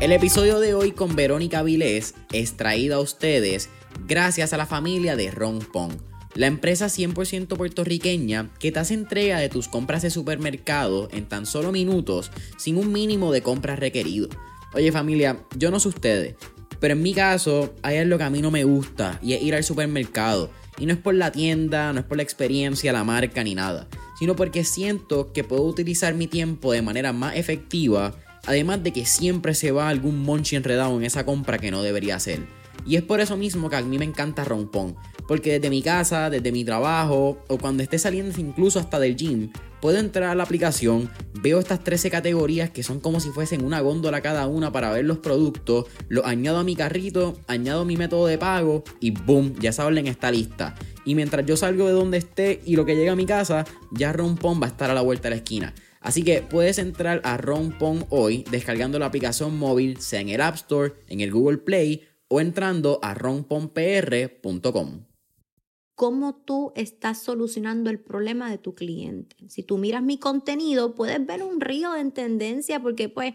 El episodio de hoy con Verónica Vilés es traído a ustedes gracias a la familia de Ron Pong, la empresa 100% puertorriqueña que te hace entrega de tus compras de supermercado en tan solo minutos sin un mínimo de compras requerido. Oye familia, yo no sé ustedes, pero en mi caso hay algo que a mí no me gusta y es ir al supermercado. Y no es por la tienda, no es por la experiencia, la marca ni nada, sino porque siento que puedo utilizar mi tiempo de manera más efectiva Además de que siempre se va algún monchi enredado en esa compra que no debería hacer. Y es por eso mismo que a mí me encanta Rompón. Porque desde mi casa, desde mi trabajo o cuando esté saliendo incluso hasta del gym, puedo entrar a la aplicación, veo estas 13 categorías que son como si fuesen una góndola cada una para ver los productos, los añado a mi carrito, añado mi método de pago y boom, ya esa orden está lista. Y mientras yo salgo de donde esté y lo que llega a mi casa, ya Rompón va a estar a la vuelta de la esquina. Así que puedes entrar a Rompon hoy descargando la aplicación móvil, sea en el App Store, en el Google Play o entrando a romponpr.com. ¿Cómo tú estás solucionando el problema de tu cliente? Si tú miras mi contenido, puedes ver un río en tendencia porque pues,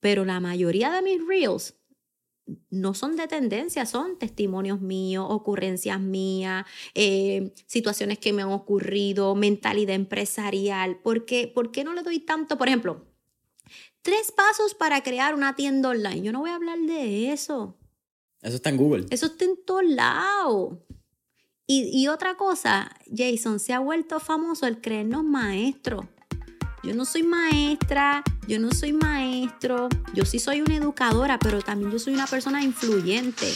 pero la mayoría de mis reels no son de tendencia, son testimonios míos, ocurrencias mías, eh, situaciones que me han ocurrido, mentalidad empresarial. ¿Por qué, ¿Por qué no le doy tanto? Por ejemplo, tres pasos para crear una tienda online. Yo no voy a hablar de eso. Eso está en Google. Eso está en todos lados. Y, otra cosa, Jason, se ha vuelto famoso el creernos maestros. Yo no soy maestra, yo no soy maestro, yo sí soy una educadora, pero también yo soy una persona influyente.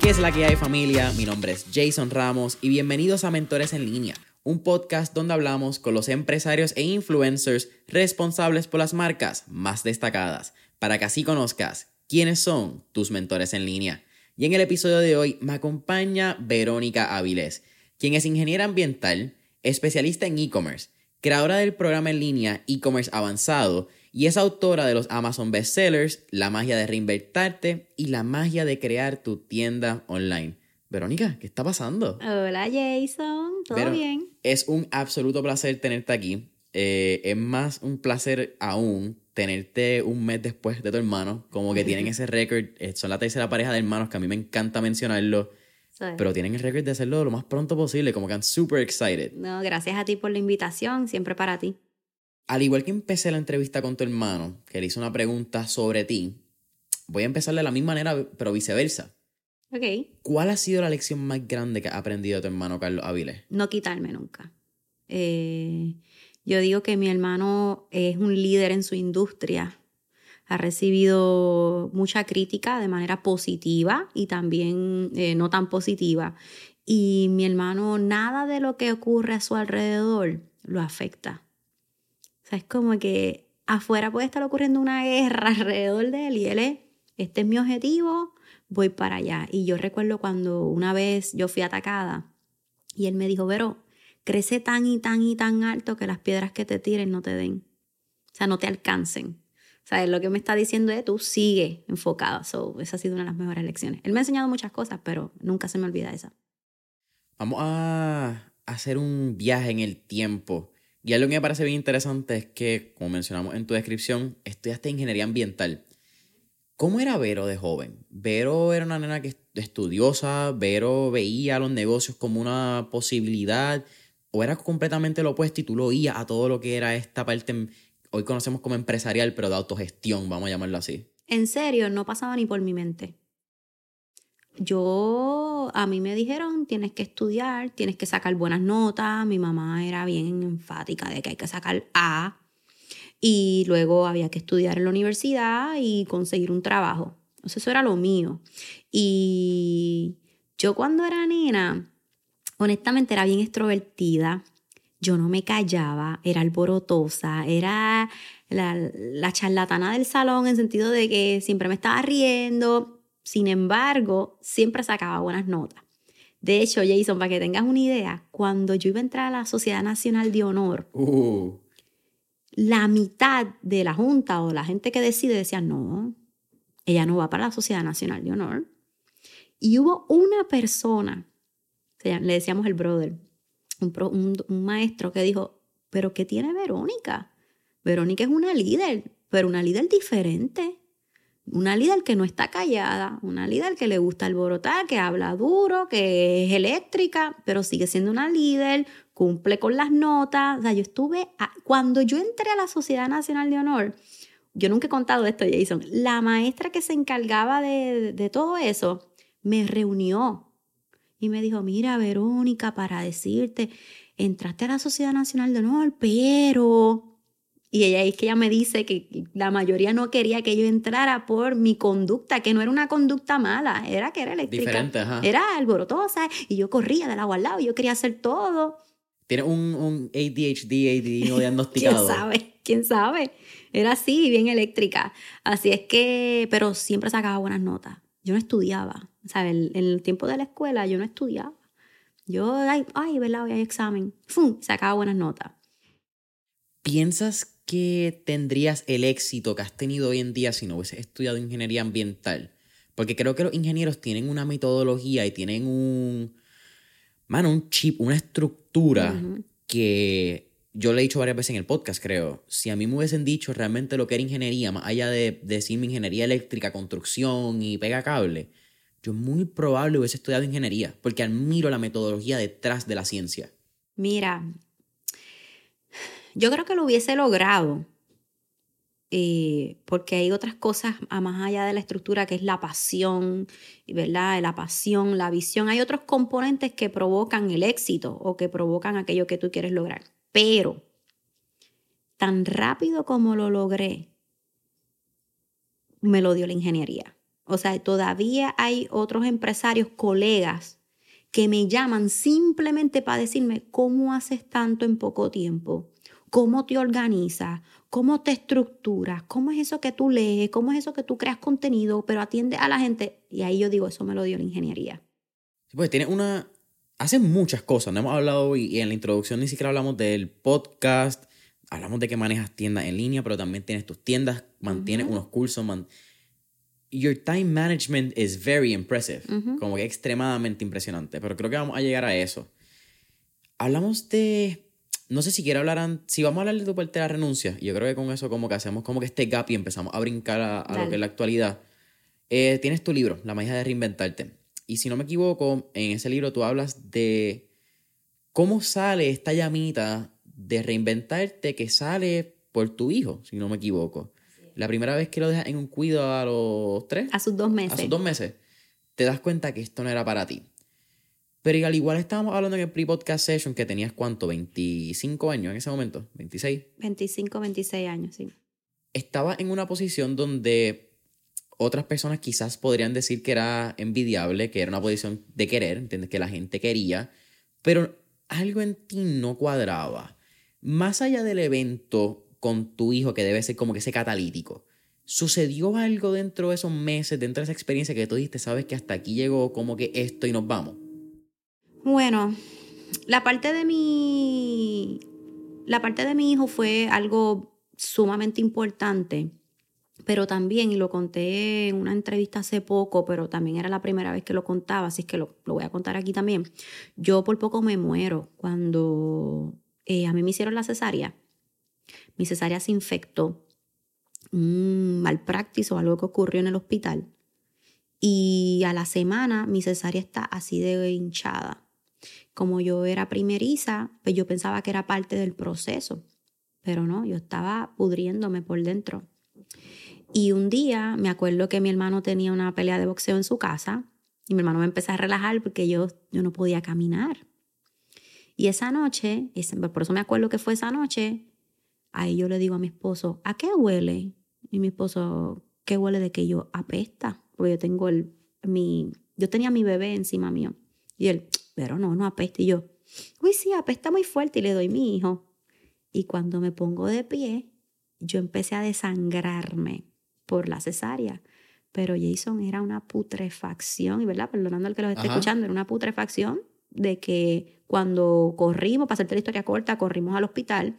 ¿Qué es la que hay familia? Mi nombre es Jason Ramos y bienvenidos a Mentores en línea un podcast donde hablamos con los empresarios e influencers responsables por las marcas más destacadas, para que así conozcas quiénes son tus mentores en línea. Y en el episodio de hoy me acompaña Verónica Avilés, quien es ingeniera ambiental, especialista en e-commerce, creadora del programa en línea e-commerce avanzado y es autora de los Amazon bestsellers La magia de reinvertarte y La magia de crear tu tienda online. Verónica, ¿qué está pasando? Hola Jason, ¿todo bien? Es un absoluto placer tenerte aquí. Eh, es más un placer aún tenerte un mes después de tu hermano. Como que tienen ese récord. Eh, son la tercera pareja de hermanos que a mí me encanta mencionarlo. Pero tienen el récord de hacerlo lo más pronto posible. Como que I'm super excited. No, gracias a ti por la invitación. Siempre para ti. Al igual que empecé la entrevista con tu hermano, que le hizo una pregunta sobre ti, voy a empezar de la misma manera, pero viceversa. ¿Cuál ha sido la lección más grande que ha aprendido tu hermano Carlos Avilés? No quitarme nunca. Eh, yo digo que mi hermano es un líder en su industria. Ha recibido mucha crítica de manera positiva y también eh, no tan positiva. Y mi hermano, nada de lo que ocurre a su alrededor lo afecta. O sea, es como que afuera puede estar ocurriendo una guerra alrededor de él y él es, este es mi objetivo, voy para allá. Y yo recuerdo cuando una vez yo fui atacada y él me dijo, Vero, crece tan y tan y tan alto que las piedras que te tiren no te den. O sea, no te alcancen. O sea, lo que me está diciendo es tú sigue enfocado. So, esa ha sido una de las mejores lecciones. Él me ha enseñado muchas cosas, pero nunca se me olvida esa. Vamos a hacer un viaje en el tiempo. Y algo que me parece bien interesante es que, como mencionamos en tu descripción, estudiaste ingeniería ambiental. ¿Cómo era Vero de joven? Vero era una nena que estudiosa, Vero veía los negocios como una posibilidad, o era completamente lo opuesto y tú lo oías a todo lo que era esta parte, hoy conocemos como empresarial, pero de autogestión, vamos a llamarlo así. En serio, no pasaba ni por mi mente. Yo, a mí me dijeron, tienes que estudiar, tienes que sacar buenas notas, mi mamá era bien enfática de que hay que sacar A, y luego había que estudiar en la universidad y conseguir un trabajo. Entonces eso era lo mío. Y yo cuando era nena, honestamente era bien extrovertida. Yo no me callaba, era alborotosa, era la, la charlatana del salón en sentido de que siempre me estaba riendo. Sin embargo, siempre sacaba buenas notas. De hecho, Jason, para que tengas una idea, cuando yo iba a entrar a la Sociedad Nacional de Honor, uh la mitad de la junta o la gente que decide decía, no, ella no va para la Sociedad Nacional de Honor. Y hubo una persona, le decíamos el brother, un, un maestro que dijo, pero ¿qué tiene Verónica? Verónica es una líder, pero una líder diferente. Una líder que no está callada, una líder que le gusta alborotar, que habla duro, que es eléctrica, pero sigue siendo una líder, cumple con las notas. O sea, yo estuve, cuando yo entré a la Sociedad Nacional de Honor, yo nunca he contado esto, Jason, la maestra que se encargaba de, de todo eso me reunió y me dijo, mira, Verónica, para decirte, entraste a la Sociedad Nacional de Honor, pero... Y ella es que ella me dice que la mayoría no quería que yo entrara por mi conducta, que no era una conducta mala, era que era eléctrica. Diferente, ajá. Era alborotosa y yo corría del agua al lado, y yo quería hacer todo. Tiene un, un ADHD, ADD no diagnosticado. ¿Quién sabe? ¿Quién sabe? Era así, bien eléctrica. Así es que, pero siempre sacaba buenas notas. Yo no estudiaba. ¿Sabes? En el tiempo de la escuela yo no estudiaba. Yo, ay, ay ¿verdad? Hoy hay examen. ¡Fum! Sacaba buenas notas. ¿Piensas que tendrías el éxito que has tenido hoy en día si no hubieses estudiado ingeniería ambiental? Porque creo que los ingenieros tienen una metodología y tienen un, mano, un chip, una estructura que yo le he dicho varias veces en el podcast, creo. Si a mí me hubiesen dicho realmente lo que era ingeniería, más allá de, decirme ingeniería eléctrica, construcción y pega cable, yo muy probable hubiese estudiado ingeniería, porque admiro la metodología detrás de la ciencia. Mira, yo creo que lo hubiese logrado, eh, porque hay otras cosas más allá de la estructura, que es la pasión, ¿verdad? La pasión, la visión. Hay otros componentes que provocan el éxito o que provocan aquello que tú quieres lograr. Pero, tan rápido como lo logré, me lo dio la ingeniería. O sea, todavía hay otros empresarios, colegas, que me llaman simplemente para decirme cómo haces tanto en poco tiempo, cómo te organizas, cómo te estructuras, cómo es eso que tú lees, cómo es eso que tú creas contenido, pero atiende a la gente. Y ahí yo digo, eso me lo dio la ingeniería. pues tiene una... Hace muchas cosas, no hemos hablado y en la introducción ni siquiera hablamos del podcast, hablamos de que manejas tiendas en línea, pero también tienes tus tiendas, mantienes unos cursos, your time management is very impressive. Como que extremadamente impresionante. Pero creo que vamos a llegar a eso. Hablamos de. No sé si quiero hablar. Si vamos a hablar de tu parte de la renuncia. Yo creo que con eso, como que hacemos como que este gap y empezamos a brincar a, lo que es la actualidad. Eh, tienes tu libro, La magia de reinventarte. Y si no me equivoco, en ese libro tú hablas de cómo sale esta llamita de reinventarte que sale por tu hijo, si no me equivoco la primera vez que lo dejas en un cuido a los tres. A sus dos meses. A sus dos meses. Te das cuenta que esto no era para ti. Pero al igual estábamos hablando en el pre-podcast session que tenías cuánto, 25 años en ese momento, 26. 25, 26 años, sí. Estaba en una posición donde otras personas quizás podrían decir que era envidiable, que era una posición de querer, ¿entiendes? Que la gente quería, pero algo en ti no cuadraba. Más allá del evento con tu hijo que debe ser como que ese catalítico. ¿Sucedió algo dentro de esos meses, dentro de esa experiencia que tú dijiste, sabes que hasta aquí llegó como que esto y nos vamos? Bueno, la parte de mi la parte de mi hijo fue algo sumamente importante, pero también, y lo conté en una entrevista hace poco, pero también era la primera vez que lo contaba, así que lo, voy a contar aquí también. Yo por poco me muero cuando eh, a mí me hicieron la cesárea mi cesárea se infectó, un mal o algo que ocurrió en el hospital. Y a la semana mi cesárea está así de hinchada. Como yo era primeriza, pues yo pensaba que era parte del proceso, pero no, yo estaba pudriéndome por dentro. Y un día me acuerdo que mi hermano tenía una pelea de boxeo en su casa y mi hermano me empezó a relajar porque yo, yo no podía caminar. Y esa noche, por eso me acuerdo que fue esa noche, Ahí yo le digo a mi esposo, ¿a qué huele? Y mi esposo, ¿qué huele de que yo apesta? Porque yo tengo el, mi, yo tenía mi bebé encima mío. Y él, pero no, no apesta. Y yo, uy, sí, apesta muy fuerte y le doy mi hijo. Y cuando me pongo de pie, yo empecé a desangrarme por la cesárea. Pero Jason era una putrefacción, y verdad, perdonando al que lo esté escuchando, era una putrefacción de que cuando corrimos, para hacerte la historia corta, corrimos al hospital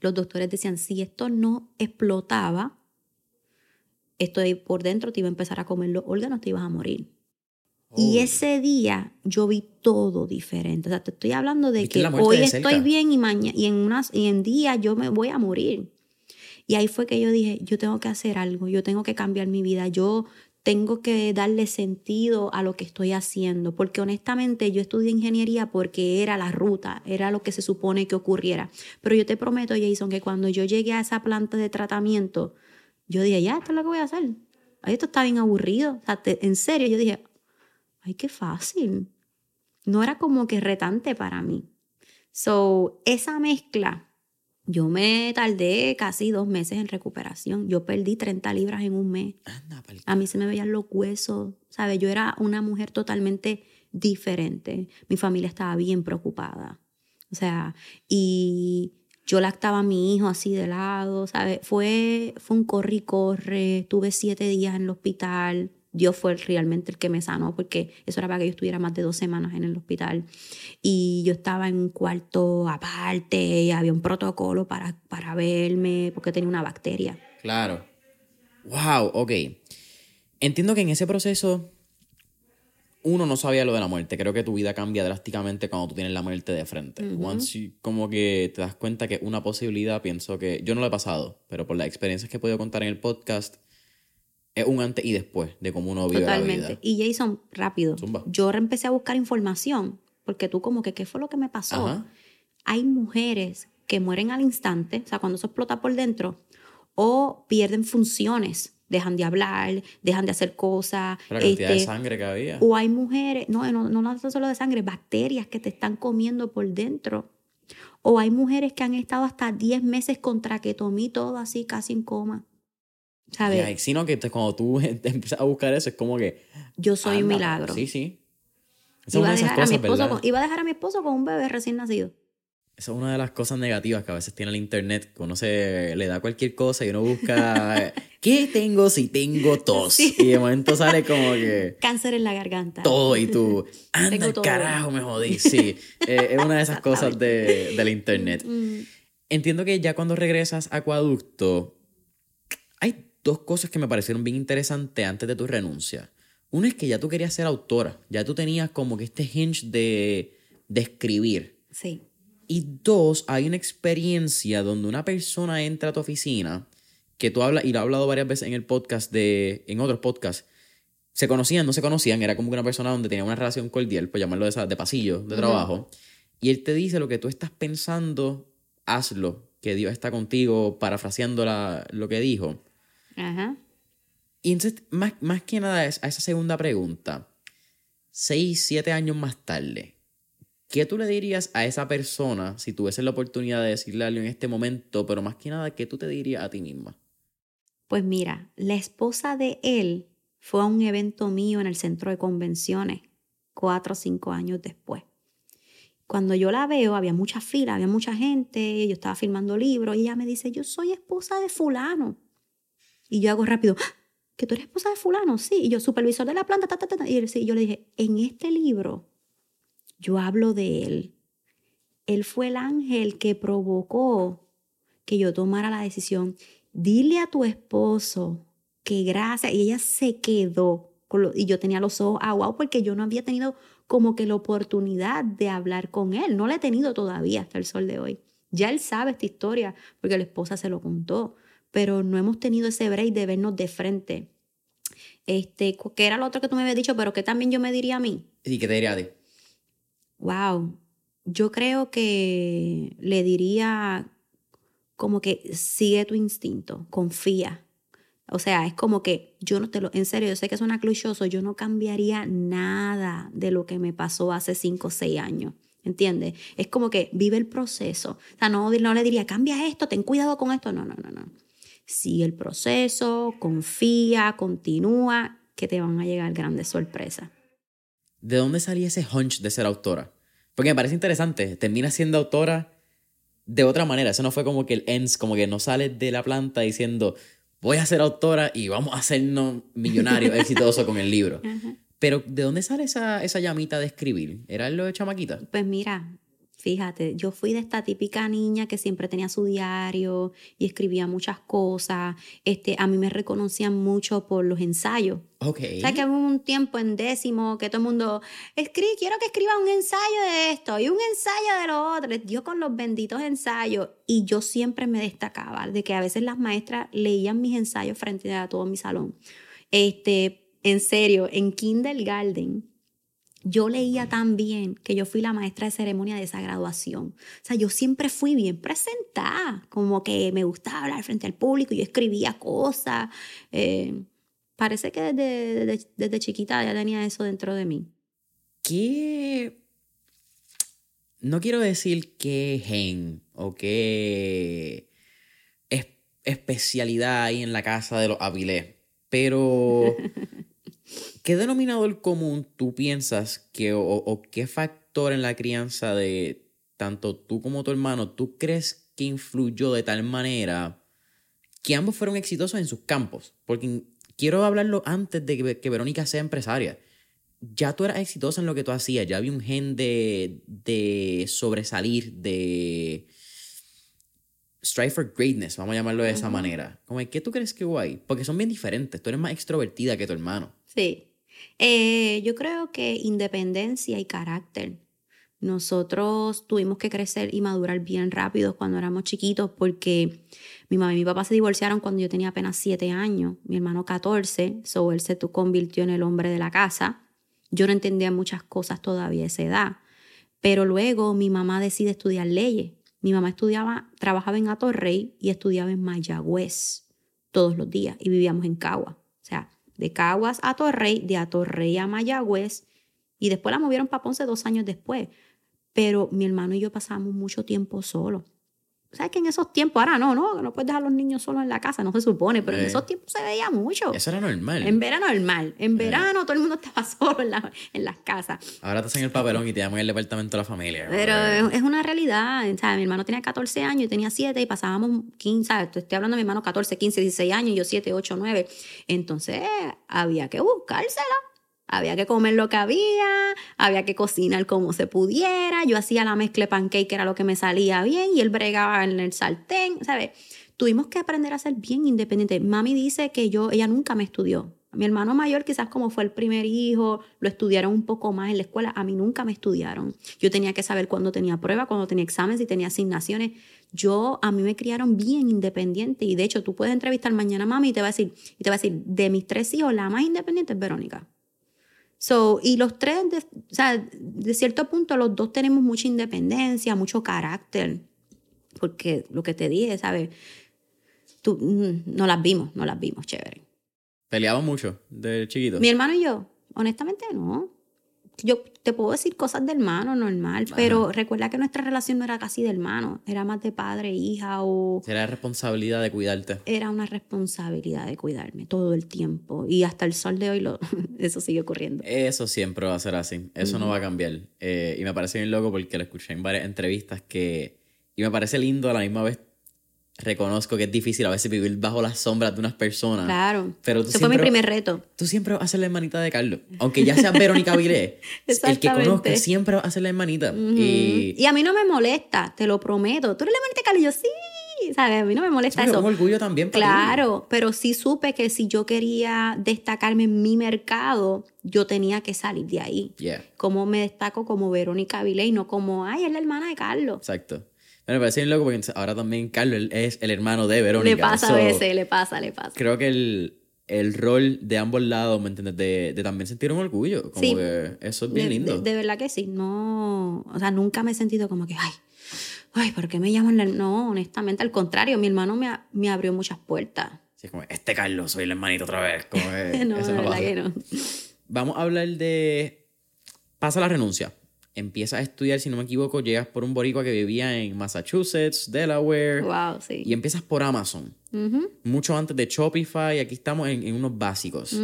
los doctores decían, si esto no explotaba, esto de por dentro te iba a empezar a comer los órganos, te ibas a morir. Y ese día yo vi todo diferente. O sea, te estoy hablando de que hoy de estoy bien y mañana y en unas y en días yo me voy a morir. Y ahí fue que yo dije, yo tengo que hacer algo, yo tengo que cambiar mi vida, yo tengo que darle sentido a lo que estoy haciendo, porque honestamente yo estudié ingeniería porque era la ruta, era lo que se supone que ocurriera. Pero yo te prometo, Jason, que cuando yo llegué a esa planta de tratamiento, yo dije, ya, esto es lo que voy a hacer. Ay, esto está bien aburrido. O sea, te- en serio, yo dije, ay, qué fácil. No era como que retante para mí. So, esa mezcla, yo me tardé casi dos meses en recuperación. Yo perdí 30 libras en un mes. Anda, A mí se me veían los huesos, ¿sabes? Yo era una mujer totalmente diferente. Mi familia estaba bien preocupada. O sea, y yo lactaba a mi hijo así de lado, ¿sabes? Fue, fue un corre y corre. Tuve siete días en el hospital. Dios fue realmente el que me sanó porque eso era para que yo estuviera más de dos semanas en el hospital. Y yo estaba en un cuarto aparte y había un protocolo para, para verme porque tenía una bacteria. Claro. Wow, ok. Entiendo que en ese proceso uno no sabía lo de la muerte. Creo que tu vida cambia drásticamente cuando tú tienes la muerte de frente. Once you- como que te das cuenta que una posibilidad, pienso que yo no lo he pasado, pero por las experiencias que he podido contar en el podcast, es un antes y después de cómo uno vive la Totalmente. vida. Y Jason, rápido. Zumba. Yo empecé a buscar información porque tú como que, ¿qué fue lo que me pasó? Ajá. Hay mujeres que mueren al instante, o sea, cuando eso explota por dentro, o pierden funciones, dejan de hablar, dejan de hacer cosas. La cantidad de este, sangre que había. o hay mujeres, no, no, no no solo de sangre, bacterias que te están comiendo por dentro. O hay mujeres que han estado hasta 10 meses con traquetomía todo así, casi en coma. ¿Sabes? Ya, sino que cuando tú empiezas a buscar eso, es como que. Yo soy un milagro. Sí, sí. Esa es Iba una a, de esas dejar a mi esposo con, iba a dejar a mi esposo con un bebé recién nacido. Esa es una de las cosas negativas que a veces tiene el internet, que uno se le da cualquier cosa y uno busca ¿qué tengo si tengo tos? Sí. Y de momento sale como que Cáncer en la garganta. todo y tú, anda carajo, me jodí. Sí, eh, es una de esas cosas de, del internet. Mm, Entiendo que ya cuando regresas a Acueducto, hay dos cosas que me parecieron bien interesantes antes de tu renuncia. Una es que ya tú querías ser autora, ya tú tenías como que este hinge de, de escribir. sí. Y dos, hay una experiencia donde una persona entra a tu oficina, que tú hablas, y lo he hablado varias veces en el podcast de, en otros podcasts, se conocían, no se conocían, era como que una persona donde tenía una relación cordial, por llamarlo de, esa, de pasillo, de trabajo, y él te dice lo que tú estás pensando, hazlo, que Dios está contigo, parafraseando la- lo que dijo. Ajá. Y entonces, más, más que nada a esa segunda pregunta, seis, siete años más tarde, ¿qué tú le dirías a esa persona si tuvieses la oportunidad de decirle algo en este momento, pero más que nada, ¿qué tú te dirías a ti misma? Pues mira, la esposa de él fue a un evento mío en el centro de convenciones cuatro o cinco años después. Cuando yo la veo, había mucha fila, había mucha gente, yo estaba filmando libros y ella me dice, yo soy esposa de fulano. Y yo hago rápido, "¡Ah! ¿que tú eres esposa de fulano? Sí. Y yo, supervisor de la planta, ta, ta, ta, ta". Y sí. Y yo le dije, en este libro yo hablo de él. Él fue el ángel que provocó que yo tomara la decisión. Dile a tu esposo que gracias. Y ella se quedó. con lo- y yo tenía los ojos aguados porque yo no había tenido como que la oportunidad de hablar con él. No la he tenido todavía hasta el sol de hoy. Ya él sabe esta historia porque la esposa se lo contó. Pero no hemos tenido ese break de vernos de frente. Este, ¿qué era lo otro que tú me habías dicho? Pero que también yo me diría a mí. ¿Y qué te diría a ti? Wow, yo creo que le diría como que sigue tu instinto, confía. O sea, es como que yo no te lo, en serio, yo sé que suena clichoso, yo no cambiaría nada de lo que me pasó hace cinco o seis años. ¿Entiendes? Es como que vive el proceso. O sea, no, no le diría, cambia esto, ten cuidado con esto. No, no, no, no. Sigue el proceso, confía, continúa, que te van a llegar grandes sorpresas. ¿De dónde salía ese hunch de ser autora? Porque me parece interesante, terminas siendo autora de otra manera. Eso no fue como que el ends, como que no sales de la planta diciendo, voy a ser autora y vamos a hacernos millonarios, exitosos con el libro. Ajá. Pero, ¿de dónde sale esa, esa llamita de escribir? ¿Era lo de chamaquita? Pues mira, Fíjate, yo fui de esta típica niña que siempre tenía su diario y escribía muchas cosas. Este, a mí me reconocían mucho por los ensayos. Ok. O sea, que hubo un tiempo en décimo que todo el mundo, escri quiero que escriba un ensayo de esto y un ensayo de lo otro. Dio con los benditos ensayos y yo siempre me destacaba de que a veces las maestras leían mis ensayos frente a todo mi salón. Este, en serio, en kindergarten yo leía tan bien que yo fui la maestra de ceremonia de esa graduación. O sea, yo siempre fui bien presentada, como que me gustaba hablar frente al público, yo escribía cosas. Eh, parece que desde, desde, chiquita ya tenía eso dentro de mí. ¿Qué? No quiero decir qué gen o qué especialidad hay en la casa de los Avilés, pero ¿Qué denominador común tú piensas que, o, qué factor en la crianza de tanto tú como tu hermano tú crees que influyó de tal manera que ambos fueron exitosos en sus campos? Porque quiero hablarlo antes de que, Verónica sea empresaria. Ya tú eras exitosa en lo que tú hacías, ya había un gen de, de sobresalir, de strive for greatness, vamos a llamarlo de esa manera. Como, ¿Qué tú crees que hubo ahí? Porque son bien diferentes. Tú eres más extrovertida que tu hermano. Sí. Eh, yo creo que independencia y carácter. Nosotros tuvimos que crecer y madurar bien rápido cuando éramos chiquitos porque mi mamá y mi papá se divorciaron cuando yo tenía apenas 7 años, mi hermano 14, so él se convirtió en el hombre de la casa. Yo no entendía muchas cosas todavía a esa edad, pero luego mi mamá decide estudiar leyes. Mi mamá estudiaba, trabajaba en Atorrey y estudiaba en Mayagüez todos los días y vivíamos en Cagua. De Caguas a Torrey, de Atorrey a Mayagüez, y después la movieron para Ponce dos años después. Pero mi hermano y yo pasamos mucho tiempo solos. ¿Sabes que en esos tiempos, ahora no, no, no puedes dejar a los niños solos en la casa, no se supone, pero en esos tiempos se veía mucho. Eso era normal. En verano normal. En verano todo el mundo estaba solo en, en las casas. Ahora te hacen el papelón y te llaman el departamento de la familia. Pero es una realidad. ¿sabes? Mi hermano tenía 14 años, yo tenía 7 y pasábamos 15, ¿sabes? Estoy hablando de mi hermano 14, 15, 16 años, yo 7, 8, 9. Entonces había que buscársela había que comer lo que había, había que cocinar como se pudiera. Yo hacía la mezcla de pancake, era lo que me salía bien, y él bregaba en el sartén, ¿sabes? Tuvimos que aprender a ser bien independientes. Mami dice que yo, ella nunca me estudió. Mi hermano mayor, quizás como fue el primer hijo, lo estudiaron un poco más en la escuela. A mí nunca me estudiaron. Yo tenía que saber cuándo tenía prueba, cuándo tenía exámenes, y tenía asignaciones. Yo, a mí me criaron bien independiente. Y de hecho, tú puedes entrevistar mañana a mami y te va a decir, y te va a decir, de mis tres hijos, la más independiente es Verónica. So, y los tres, de, o sea, de cierto punto, los dos tenemos mucha independencia, mucho carácter. Porque lo que te dije, ¿sabes? Tú, mm, no las vimos, no las vimos, chévere. ¿Peleaban mucho de chiquito? Mi hermano y yo, honestamente no yo te puedo decir cosas de hermano normal, pero recuerda que nuestra relación no era casi de hermano, era más de padre, hija o... Era responsabilidad de cuidarte. Era una responsabilidad de cuidarme todo el tiempo y hasta el sol de hoy lo, eso sigue ocurriendo. Eso siempre va a ser así, eso no va a cambiar. Eh, y me parece bien loco porque lo escuché en varias entrevistas que... Y me parece lindo a la misma vez reconozco que es difícil a veces vivir bajo las sombras de unas personas. Claro. Pero Ese fue mi primer reto. Tú siempre vas a ser la hermanita de Carlos. Aunque ya sea Verónica Vilés. el que conozca siempre va a ser la hermanita. y... y... a mí no me molesta, te lo prometo. Tú eres la hermanita de Carlos y yo sí. ¿Sabes? A mí no me molesta eso. Es orgullo también para Claro, pero sí supe que si yo quería destacarme en mi mercado, yo tenía que salir de ahí. Yeah. Como me destaco como Verónica Vilés y no como, ay, es la hermana de Carlos. Exacto me parece bien loco porque ahora también Carlos es el hermano de Verónica. Le pasa a veces, le pasa, le pasa. Creo que el, el rol de ambos lados, ¿me entiendes? De, de, también sentir un orgullo. Como que eso es bien lindo. De, verdad que sí. No, o sea, nunca me he sentido como que, ay, ay, ¿por qué me llaman? No, honestamente, al contrario, mi hermano me, me abrió muchas puertas. Sí, como, este Carlos, soy el hermanito otra vez. Como no, eso no, verdad que no. Vamos a hablar de... Pasa la renuncia empiezas a estudiar, si no me equivoco, llegas por un boricua que vivía en Massachusetts, Delaware. Wow, sí. Y empiezas por Amazon. Mucho antes de Shopify, aquí estamos en, unos básicos.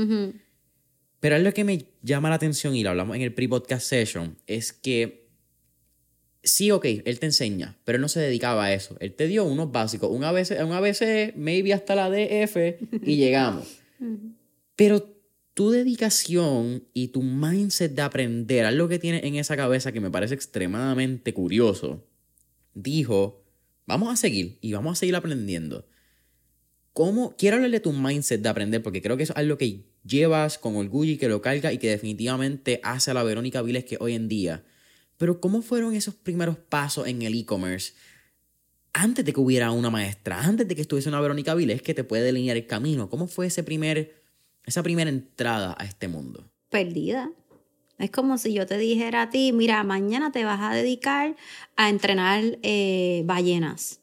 Pero es lo que me llama la atención, y lo hablamos en el pre-podcast session, es que sí, ok, él te enseña, pero él no se dedicaba a eso. Él te dio unos básicos, un ABC, un ABC maybe hasta la DF, y llegamos. Pero tu dedicación y tu mindset de aprender, algo que tienes en esa cabeza que me parece extremadamente curioso, dijo, vamos a seguir y vamos a seguir aprendiendo. ¿Cómo? Quiero hablarle de tu mindset de aprender porque creo que eso es algo que llevas con orgullo y que lo carga y que definitivamente hace a la Verónica Viles que hoy en día. Pero ¿cómo fueron esos primeros pasos en el e-commerce? Antes de que hubiera una maestra, antes de que estuviese una Verónica Viles que te puede delinear el camino. ¿Cómo fue ese primer, esa primera entrada a este mundo? Perdida. Es como si yo te dijera a ti, mira, mañana te vas a dedicar a entrenar eh, ballenas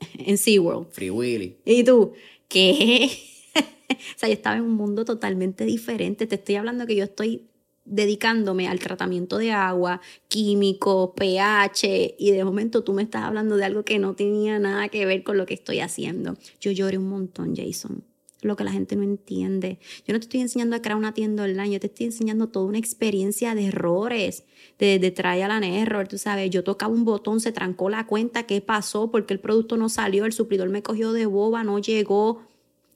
en SeaWorld. Free Willy. Y tú, ¿qué? o sea, yo estaba en un mundo totalmente diferente. Te estoy hablando que yo estoy dedicándome al tratamiento de agua, químicos, pH, y de momento tú me estás hablando de algo que no tenía nada que ver con lo que estoy haciendo. Yo lloré un montón, Jason. Lo que la gente no entiende. Yo no te estoy enseñando a crear una tienda online, yo te estoy enseñando toda una experiencia de errores, de, de trial and error, tú sabes. Yo tocaba un botón, se trancó la cuenta, ¿qué pasó? Porque el producto no salió, el suplidor me cogió de boba, no llegó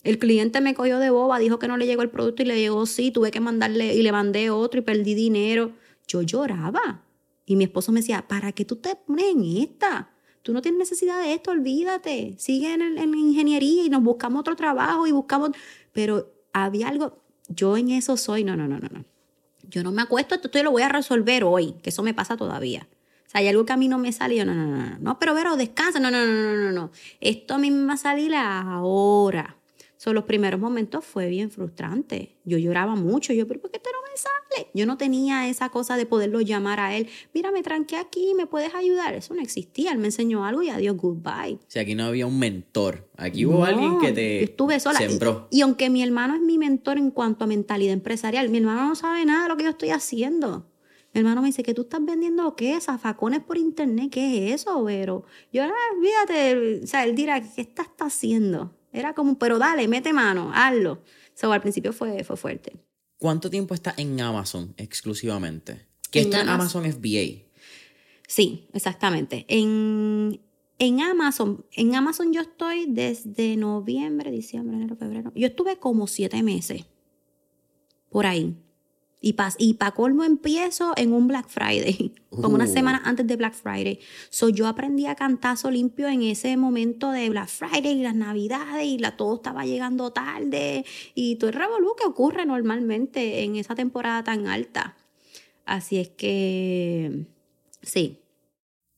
el cliente me cogió de boba, dijo que no le llegó el producto y le llegó sí, tuve que mandarle y le mandé otro y perdí dinero. Yo lloraba. Y mi esposo me decía, ¿para qué tú te pones en esta? Tú no tienes necesidad de esto, olvídate. Sigue en, en ingeniería y nos buscamos otro trabajo y buscamos... Pero había algo, yo en eso soy, no, no, no, no, no. Yo no me acuesto, esto yo lo voy a resolver hoy, que eso me pasa todavía. O sea, hay algo que a mí no me sale, no, no, no, no, no, pero Vero, descansa, no, no, no, no, no, no. Esto a mí me va a salir ahora. So, los primeros momentos fue bien frustrante. Yo lloraba mucho. Yo, pero ¿por qué esto no me sale? Yo no tenía esa cosa de poderlo llamar a él. Mira, me tranqué aquí, ¿me puedes ayudar? Eso no existía. Él me enseñó algo y adiós, goodbye. O sea, aquí no había un mentor. Aquí hubo alguien que te estuve sola. sembró. Y, y aunque mi hermano es mi mentor en cuanto a mentalidad empresarial, mi hermano no sabe nada de lo que yo estoy haciendo. Mi hermano me dice, ¿que tú estás vendiendo qué? ¿Zafacones por internet? ¿Qué es eso, Vero? Yo, ah, fíjate, o sea, él dirá, ¿qué estás haciendo? Era como, pero dale, mete mano, hazlo. So, al principio fue, fue fuerte. ¿Cuánto tiempo está en Amazon exclusivamente? ¿Qué está en Amazon FBA? Sí, exactamente. En, en Amazon, en Amazon yo estoy desde noviembre, diciembre, enero, febrero. Yo estuve como siete meses por ahí. Y para y pa colmo empiezo en un Black Friday, como una semana antes de Black Friday. So yo aprendí a cantazo limpio en ese momento de Black Friday y las navidades y la, todo estaba llegando tarde y todo el revolú que ocurre normalmente en esa temporada tan alta. Así es que, sí.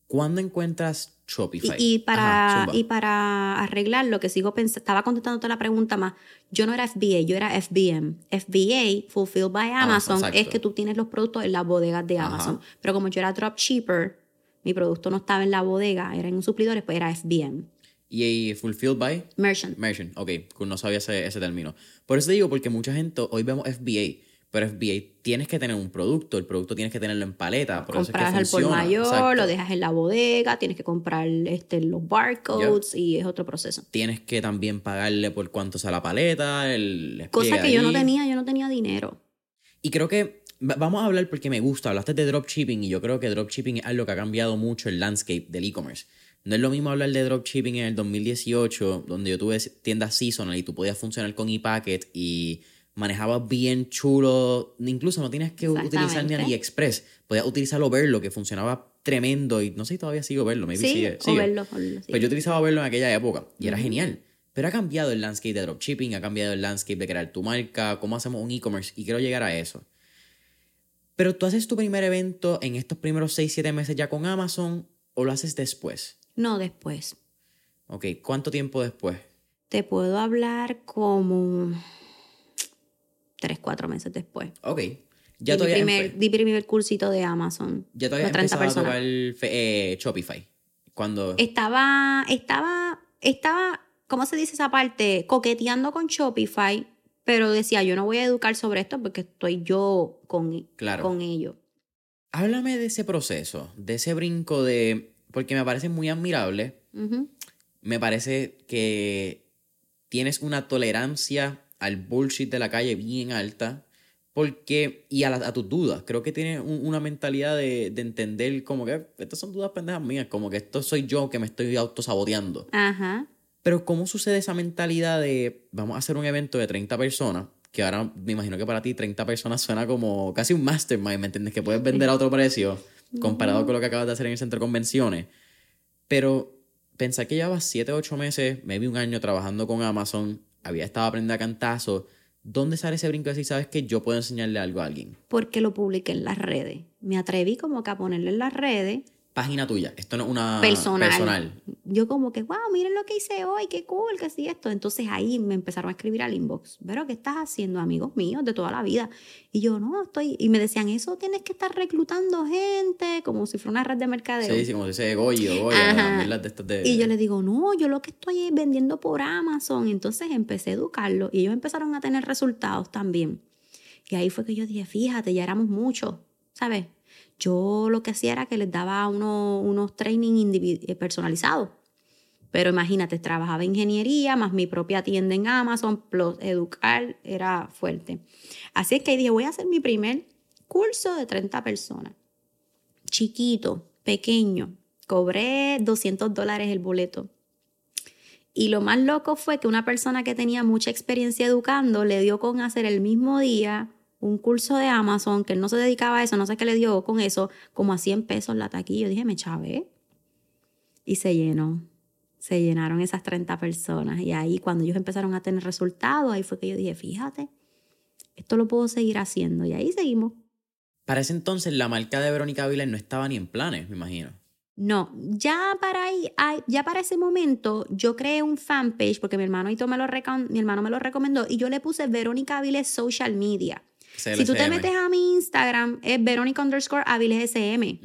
¿Cuándo encuentras Shopify? Y, y para, Ajá, y para arreglar lo que sigo pensando, estaba contestándote la pregunta más, yo no era FBA, yo era FBM. FBA, Fulfilled by Amazon, es que tú tienes los productos en las bodegas de Amazon. Ajá. Pero como yo era dropshipper, mi producto no estaba en la bodega, era en un suplidor, pues era FBM. ¿Y Fulfilled by? Merchant. Merchant, ok, no sabía ese, ese término. Por eso te digo, porque mucha gente, hoy vemos FBA, pero FBA tienes que tener un producto, el producto tienes que tenerlo en paleta. Por Compras eso es que al por mayor, Exacto. lo dejas en la bodega, tienes que comprar este, los barcodes y es otro proceso. Tienes que también pagarle por cuánto sea la paleta, el Cosa que yo no tenía, yo no tenía dinero. Y creo que vamos a hablar porque me gusta, hablaste de dropshipping y yo creo que dropshipping es algo que ha cambiado mucho el landscape del e-commerce. No es lo mismo hablar de dropshipping en el 2018, donde yo tuve tiendas seasonal y tú podías funcionar con ePacket y manejabas bien chulo, incluso no tienes que utilizar ni AliExpress, podías utilizar Overlo que funcionaba tremendo y no sé si todavía sigo Overlo, maybe sí, sigue, sigue. Overlo, Overlo, sí. Pero yo utilizaba Overlo en aquella época y era genial. Pero ha cambiado el landscape de dropshipping, ha cambiado el landscape de crear tu marca, cómo hacemos un e-commerce y quiero llegar a eso. Pero tú haces tu primer evento en estos primeros 6, 7 meses ya con Amazon o lo haces después? No, después. Ok, ¿cuánto tiempo después? Te puedo hablar como tres, cuatro meses después. Ok. Ya di, mi primer, di primer cursito de Amazon. Ya todavía empezaba a tocar eh, Shopify. Cuando... Estaba, estaba, estaba, ¿cómo se dice esa parte? Coqueteando con Shopify, pero decía, yo no voy a educar sobre esto porque estoy yo con, claro. con ello. Háblame de ese proceso, de ese brinco de... Porque me parece muy admirable. Uh -huh. Me parece que tienes una tolerancia al bullshit de la calle bien alta. Porque, y a, la, a tus dudas, creo que tienes un, una mentalidad de, de, entender como que estas son dudas pendejas mías, como que esto soy yo que me estoy autosaboteando. Ajá. Pero ¿cómo sucede esa mentalidad de vamos a hacer un evento de 30 personas que ahora me imagino que para ti 30 personas suena como casi un mastermind, ¿me entiendes? Que puedes vender a otro precio comparado con lo que acabas de hacer en el centro de convenciones. Pero pensar que llevabas 7, 8 meses, maybe un año trabajando con Amazon, había estado aprendiendo a cantazo. ¿Dónde sale ese brinco decir, sabes que yo puedo enseñarle algo a alguien? Porque lo publiqué en las redes. Me atreví como que a ponerlo en las redes página tuya. Esto no es una personal. personal. Yo como que, wow, miren lo que hice hoy, qué cool, que sí esto. Entonces ahí me empezaron a escribir al inbox. Pero, ¿qué estás haciendo, amigos míos de toda la vida? Y yo, no, estoy... Y me decían, eso tienes que estar reclutando gente, como si fuera una red de mercadeo. Sí, sí, como si fuese Goyo, Goya, de estas de... Y yo les digo, no, yo lo que estoy es vendiendo por Amazon. Entonces empecé a educarlo y ellos empezaron a tener resultados también. Y ahí fue que yo dije, fíjate, ya éramos muchos, ¿sabes? Yo lo que hacía era que les daba uno, unos training eh, personalizados. Pero imagínate, trabajaba ingeniería, más mi propia tienda en Amazon, plus educar era fuerte. Así es que dije, voy a hacer mi primer curso de 30 personas. Chiquito, pequeño. Cobré 200 dólares el boleto. Y lo más loco fue que una persona que tenía mucha experiencia educando le dio con hacer el mismo día un curso de Amazon, que él no se dedicaba a eso, no sé qué le dio con eso, como a 100 pesos la taquilla. Yo dije, me chavé. Y se llenó. Se llenaron esas 30 personas. Y ahí cuando ellos empezaron a tener resultados, ahí fue que yo dije, fíjate, esto lo puedo seguir haciendo. Y ahí seguimos. Para ese entonces la marca de Verónica Viles no estaba ni en planes, me imagino. No, ya para ahí, ya para ese momento yo creé un fanpage porque mi hermano, me lo mi hermano me lo recomendó y yo le puse Verónica Viles Social Media. Si tú te metes a mi Instagram, es Verónica underscore Aviles SM.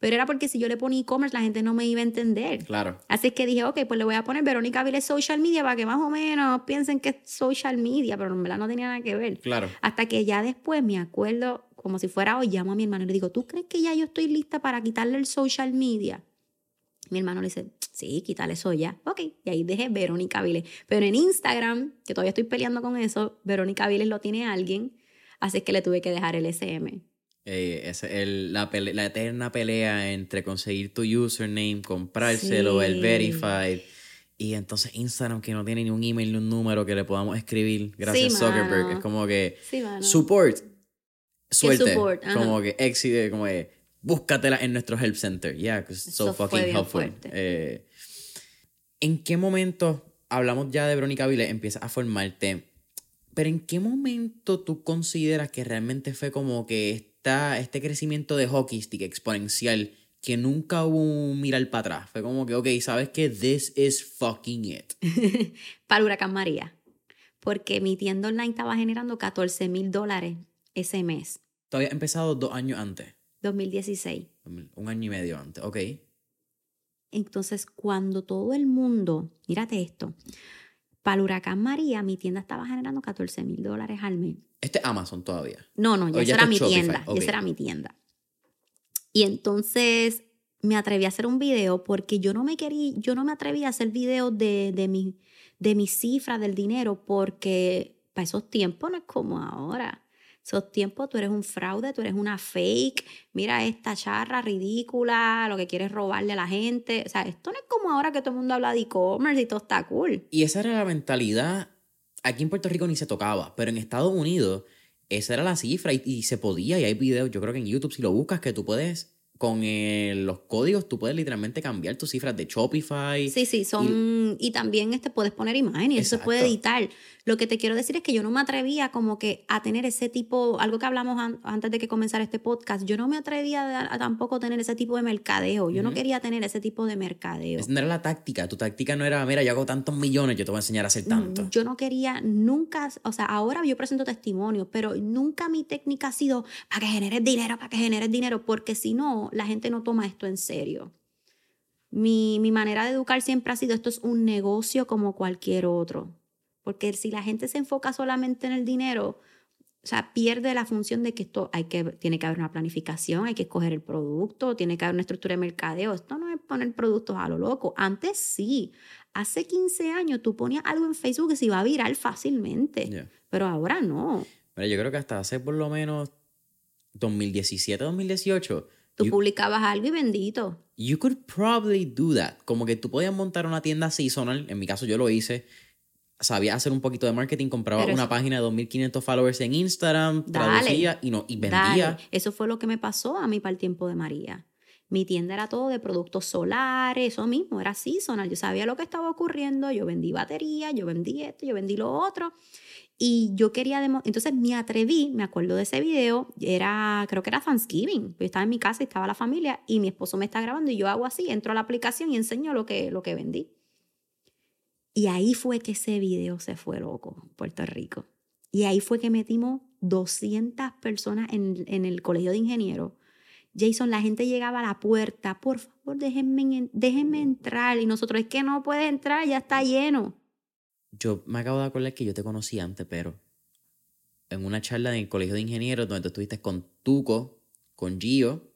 Pero era porque si yo le ponía e-commerce, la gente no me iba a entender. Claro. Así que dije, ok, pues le voy a poner Verónica Aviles Social Media para que más o menos piensen que es social media, pero en verdad no tenía nada que ver. Claro. Hasta que ya después me acuerdo, como si fuera hoy, llamo a mi hermano y le digo, ¿tú crees que ya yo estoy lista para quitarle el social media? Mi hermano le dice, sí, quítale eso ya. Ok, y ahí dejé Verónica Viles. Pero en Instagram, que todavía estoy peleando con eso, Verónica Viles lo tiene alguien Así que le tuve que dejar el SM. Eh, es la, la, eterna pelea entre conseguir tu username, comprárselo, el verified. Y entonces Instagram que no tiene ni un email ni un número que le podamos escribir. Gracias Zuckerberg. Es como que support. Suerte. Como que exit, como que búscatela en nuestro help center. Yeah, because so fucking helpful. Eh, ¿En qué momento hablamos ya de Verónica Vile? Empiezas a formarte pero ¿en qué momento tú consideras que realmente fue como que está este crecimiento de hockey stick exponencial que nunca hubo un mirar para atrás? Fue como que, ok, ¿sabes qué? This is fucking it. para Huracán María. Porque mi tienda online estaba generando 14 mil dólares ese mes. Todavía empezado dos años antes. 2016. Un año y medio antes, ok. Entonces, cuando todo el mundo, mírate esto, para el huracán María, mi tienda estaba generando 14 mil dólares al mes. ¿Este es Amazon todavía? No, no, ya, era mi tienda. Ya era mi tienda. Y entonces me atreví a hacer un video porque yo no me quería, yo no me atreví a hacer videos de, de, mi, de mis cifras del dinero porque para esos tiempos no es como ahora esos tiempos tú eres un fraude, tú eres una fake, mira esta charra ridícula, lo que quieres robarle a la gente. O sea, esto no es como ahora que todo el mundo habla de e-commerce y todo está cool. Y esa era la mentalidad, aquí en Puerto Rico ni se tocaba, pero en Estados Unidos esa era la cifra y, y se podía, y hay videos, yo creo que en YouTube si lo buscas, que tú puedes con los códigos tú puedes literalmente cambiar tus cifras de Shopify. Sí, sí, son... Y, también este, puedes poner imágenes y eso se puede editar. Lo que te quiero decir es que yo no me atrevía como que a tener ese tipo, algo que hablamos antes de que comenzara este podcast, yo no me atrevía a, tampoco tener ese tipo de mercadeo. Yo no quería tener ese tipo de mercadeo. Esa no era la táctica. Tu táctica no era, mira, yo hago tantos millones, yo te voy a enseñar a hacer tanto. Yo no quería nunca, o sea, ahora yo presento testimonios, pero nunca mi técnica ha sido para que generes dinero, para que generes dinero, porque si no, la gente no toma esto en serio. Mi, mi manera de educar siempre ha sido, esto es un negocio como cualquier otro porque si la gente se enfoca solamente en el dinero, o sea, pierde la función de que esto hay que, tiene que haber una planificación, hay que escoger el producto, tiene que haber una estructura de mercadeo. Esto no es poner productos a lo loco. Antes sí. Hace 15 años tú ponías algo en Facebook y se iba a viral fácilmente. Pero ahora no. Mira, yo creo que hasta hace por lo menos 2017, 2018. Tú publicabas algo y bendito. You could probably do that. Como que tú podías montar una tienda seasonal. En mi caso yo lo hice sabía hacer un poquito de marketing, compraba Pero una eso- página de 2.500 followers en Instagram, Dale. traducía y, no, y vendía. Dale. Eso fue lo que me pasó a mí para el tiempo de María. Mi tienda era todo de productos solares, eso mismo, era seasonal. Yo sabía lo que estaba ocurriendo, yo vendí baterías, yo vendí esto, yo vendí lo otro. Y yo quería, demo- entonces me atreví, me acuerdo de ese video, era, creo que era Thanksgiving, yo estaba en mi casa y estaba la familia y mi esposo me está grabando y yo hago así, entro a la aplicación y enseño lo que, lo que vendí. Y ahí fue que ese video se fue loco, Puerto Rico. Y ahí fue que metimos 200 personas en, en el colegio de ingenieros. Jason, la gente llegaba a la puerta, por favor, déjenme, en- déjenme entrar. Y nosotros, es que no puedes entrar, ya está lleno. Yo me acabo de acordar que yo te conocí antes, pero en una charla en el colegio de ingenieros donde tú estuviste con Tuco, con Gio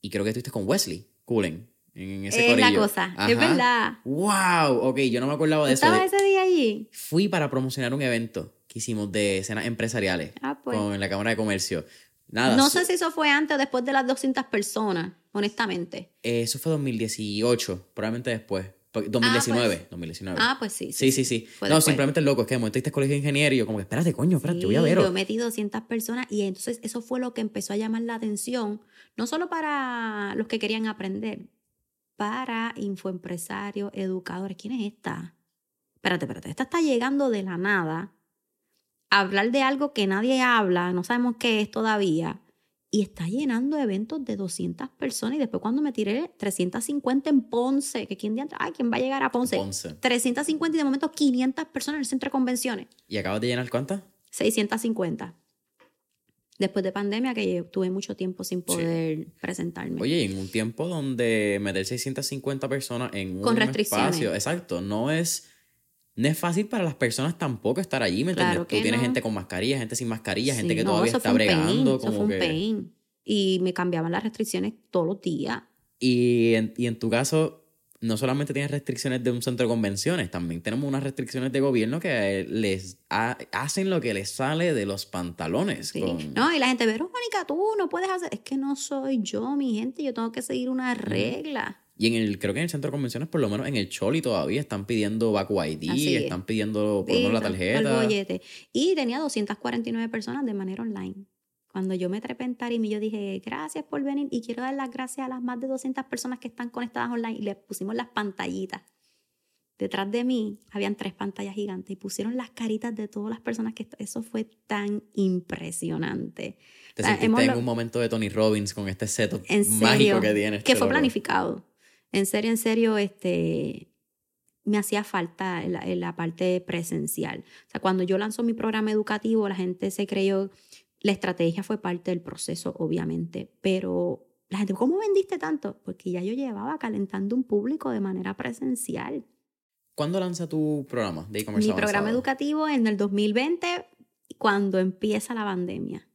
y creo que estuviste con Wesley Cullen en ese es la cosa, Ajá. es verdad. ¡Wow! Ok, yo no me acordaba ¿Tú de eso. estabas ese día allí? Fui para promocionar un evento que hicimos de escenas empresariales Ah, pues. con la Cámara de Comercio. Nada. No sé si eso fue antes o después de las 200 personas, honestamente. Eso fue 2018, probablemente después. Porque- 2019, 2019. Ah, pues sí. Sí, sí, sí. No, después. simplemente loco. Es que de momento este colegio de ingeniero y yo como que, espérate, coño, espérate, yo voy a Sí, ver. Yo metí 200 personas y entonces eso fue lo que empezó a llamar la atención, no solo para los que querían aprender, para infoempresarios, educadores. ¿Quién es esta? Espérate, espérate. Esta está llegando de la nada a hablar de algo que nadie habla, no sabemos qué es todavía. Y está llenando eventos de 200 personas. Y después cuando me tiré 350 en Ponce, que quién ay, ¿quién va a llegar a Ponce? Ponce. 350 y de momento 500 personas en el centro de convenciones. ¿Y acabas de llenar cuántas? 650. Después de pandemia, que tuve mucho tiempo sin poder presentarme. Oye, en un tiempo donde meter 650 personas en Con un restricciones. espacio, exacto, no es, no es fácil para las personas tampoco estar allí, ¿me entiendes? Claro Tú tienes no. gente con mascarilla, gente sin mascarilla, gente que no, todavía está pain, bregando. eso como fue un que- pain. Y me cambiaban las restricciones todos los días. Y en, y en tu caso, no solamente tienes restricciones de un centro de convenciones, también tenemos unas restricciones de gobierno que les ha- hacen lo que les sale de los pantalones. Sí. con- No, y la gente, Verónica, tú no puedes hacer. Es que no soy yo, mi gente. Yo tengo que seguir una regla. Y en el, creo que en el centro de convenciones, por lo menos en el Choli todavía están pidiendo Bacu ID, Así es. están pidiendo por lo menos la el tarjeta. bollete. Y tenía 249 personas de manera online. Cuando yo me trepé en Tarima y yo dije, gracias por venir y quiero dar las gracias a las más de 200 personas que están conectadas online y les pusimos las pantallitas. Detrás de mí habían tres pantallas gigantes y pusieron las caritas de todas las personas que... Eso fue tan impresionante. Te O sea, sentiste hemos en un momento de Tony Robbins con este setup En mágico serio, que tienes. que che, fue planificado. En serio, en serio, este, me hacía falta la, la parte presencial. O sea, cuando yo lanzo mi programa educativo, la gente se creyó, la estrategia fue parte del proceso, obviamente, pero la gente, ¿cómo vendiste tanto? Porque ya yo llevaba calentando un público de manera presencial. ¿Cuándo lanza tu programa de e-commerce Mi programa educativo en el 2020, cuando empieza la pandemia.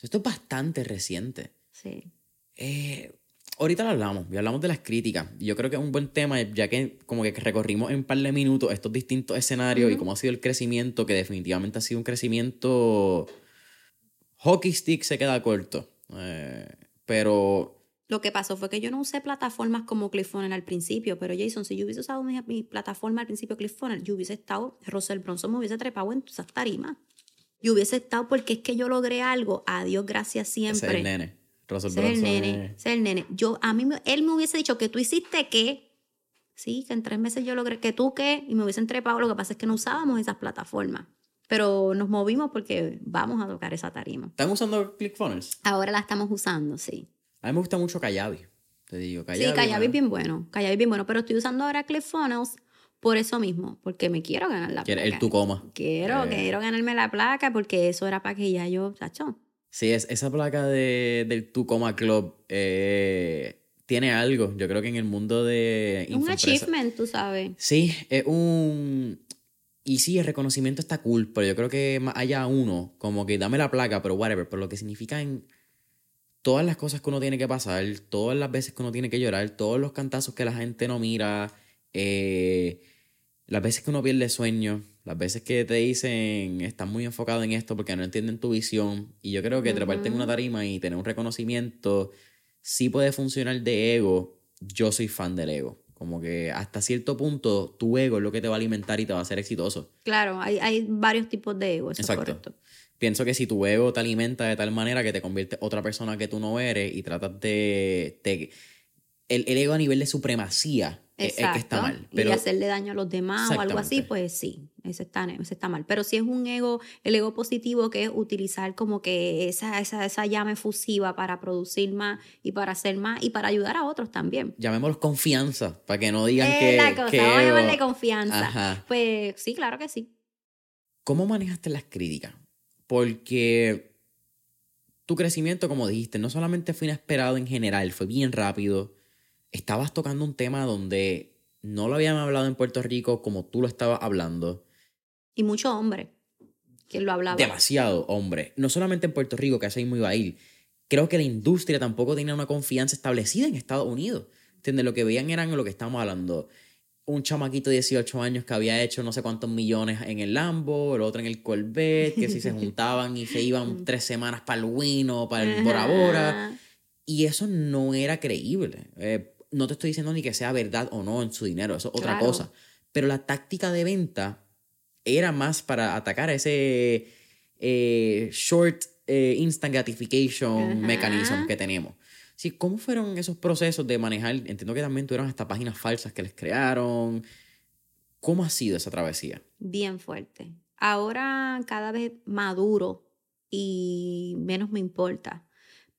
Esto es bastante reciente. Sí. Eh, ahorita lo hablamos, y hablamos de las críticas. Yo creo que es un buen tema, ya que como que recorrimos en un par de minutos estos distintos escenarios y cómo ha sido el crecimiento, que definitivamente ha sido un crecimiento... Hockey stick se queda corto. Eh, pero Lo que pasó fue que yo no usé plataformas como ClickFunnels al principio, pero Jason, si yo hubiese usado mi, mi plataforma al principio ClickFunnels, yo hubiese estado, Rosel Bronson me hubiese trepado en esas tarimas. Yo hubiese estado porque es que yo logré algo, a Dios gracias ese es siempre. el nene. Russell Ese es el nene, es- ese es el nene. Yo, a mí, él me hubiese dicho que tú hiciste qué. Sí, que en tres meses yo logré que tú qué, y me hubiesen trepado. Lo que pasa es que no usábamos esas plataformas. Pero nos movimos porque vamos a tocar esa tarima. ¿Están usando ClickFunnels? Ahora la estamos usando, sí. A mí me gusta mucho Kayabi. Te digo, Kayabi. sí, Kayabi es bien bueno. Kayabi es bien bueno. Pero estoy usando ahora ClickFunnels por eso mismo. Porque me quiero ganar la Quiere- placa. el tu coma. Quiero, Eh. quiero ganarme la placa porque eso era para que ya yo, chacho. Sí, es, esa placa de, del Tucoma Club eh, tiene algo. Yo creo que en el mundo de Es un achievement, tú sabes. Sí, es un... Y sí, el reconocimiento está cool, pero yo creo que allá uno, como que dame la placa, pero whatever, pero lo que significa en todas las cosas que uno tiene que pasar, todas las veces que uno tiene que llorar, todos los cantazos que la gente no mira, eh, las veces que uno pierde sueño, las veces que te dicen estás muy enfocado en esto porque no entienden tu visión. Y yo creo que treparte en una tarima y tener un reconocimiento sí puede funcionar de ego. Yo soy fan del ego. Como que hasta cierto punto tu ego es lo que te va a alimentar y te va a hacer exitoso. Claro, hay, hay varios tipos de ego, eso es correcto. Pienso que si tu ego te alimenta de tal manera que te convierte otra persona que tú no eres y tratas de... el, el, ego a nivel de supremacía es, que está mal. Pero... Y hacerle daño a los demás o algo así, pues sí, ese está, está mal. Pero si es un ego, el ego positivo que es utilizar como que esa, esa, esa llama efusiva para producir más y para hacer más y para ayudar a otros también. Llamémoslo confianza, para que no digan que... la cosa, vamos a llamarle confianza. Pues sí, claro que sí. ¿Cómo manejaste las críticas? Porque tu crecimiento, como dijiste, no solamente fue inesperado en general, fue bien rápido estabas tocando un tema donde no lo habían hablado en Puerto Rico como tú lo estabas hablando. Y mucho hombre que lo hablaba. Demasiado hombre. No solamente en Puerto Rico, que hace muy iba a ir. Creo que la industria tampoco tenía una confianza establecida en Estados Unidos. ¿Entiendes? Lo que veían eran lo que estamos hablando. Un chamaquito de 18 años que había hecho no sé cuántos millones en el Lambo, el otro en el Corvette, que si se juntaban y se iban tres semanas para el Wino, para el Bora Bora. Y eso no era creíble. Eh, no te estoy diciendo ni que sea verdad o no en su dinero, eso es otra cosa. Pero la táctica de venta era más para atacar ese eh, short eh, instant gratification mechanism que tenemos. Sí, ¿Cómo fueron esos procesos de manejar? Entiendo que también tuvieron hasta páginas falsas que les crearon. ¿Cómo ha sido esa travesía? Bien fuerte. Ahora cada vez maduro y menos me importa.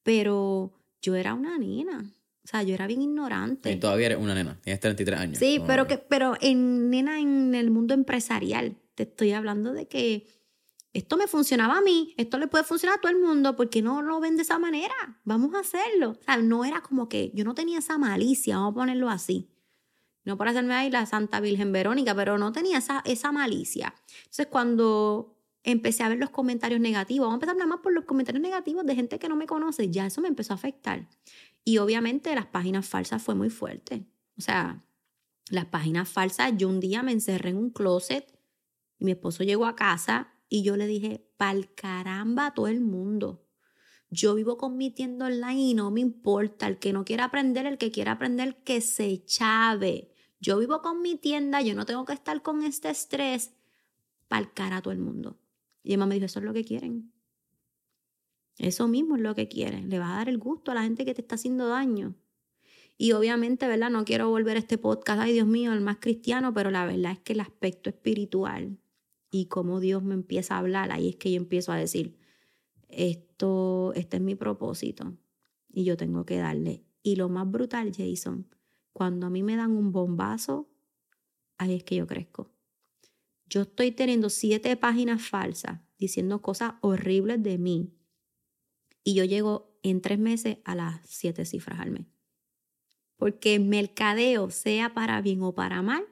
Pero yo era una nena. O sea, yo era bien ignorante. Y todavía eres una nena, tienes 33 años. Sí, pero, que, pero en nena en el mundo empresarial. Te estoy hablando de que esto me funcionaba a mí, esto le puede funcionar a todo el mundo, porque no lo ven de esa manera? Vamos a hacerlo. O sea, no era como que yo no tenía esa malicia, vamos a ponerlo así. No por hacerme ahí la Santa Virgen Verónica, pero no tenía esa, esa malicia. Entonces, cuando empecé a ver los comentarios negativos, vamos a empezar nada más por los comentarios negativos de gente que no me conoce, ya eso me empezó a afectar. Y obviamente las páginas falsas fue muy fuerte. O sea, las páginas falsas, yo un día me encerré en un closet y mi esposo llegó a casa y yo le dije, pal caramba a todo el mundo. Yo vivo con mi tienda online y no me importa. El que no quiera aprender, el que quiera aprender, que se chave. Yo vivo con mi tienda, yo no tengo que estar con este estrés. Pal cara a todo el mundo. Y mamá me dijo, eso es lo que quieren. Eso mismo es lo que quiere. Le va a dar el gusto a la gente que te está haciendo daño. Y obviamente, ¿verdad? No quiero volver a este podcast, ay Dios mío, el más cristiano, pero la verdad es que el aspecto espiritual y cómo Dios me empieza a hablar, ahí es que yo empiezo a decir, esto, este es mi propósito y yo tengo que darle. Y lo más brutal, Jason, cuando a mí me dan un bombazo, ahí es que yo crezco. Yo estoy teniendo siete páginas falsas diciendo cosas horribles de mí y yo llego en tres meses a las siete cifras al mes. Porque el mercadeo, sea para bien o para mal,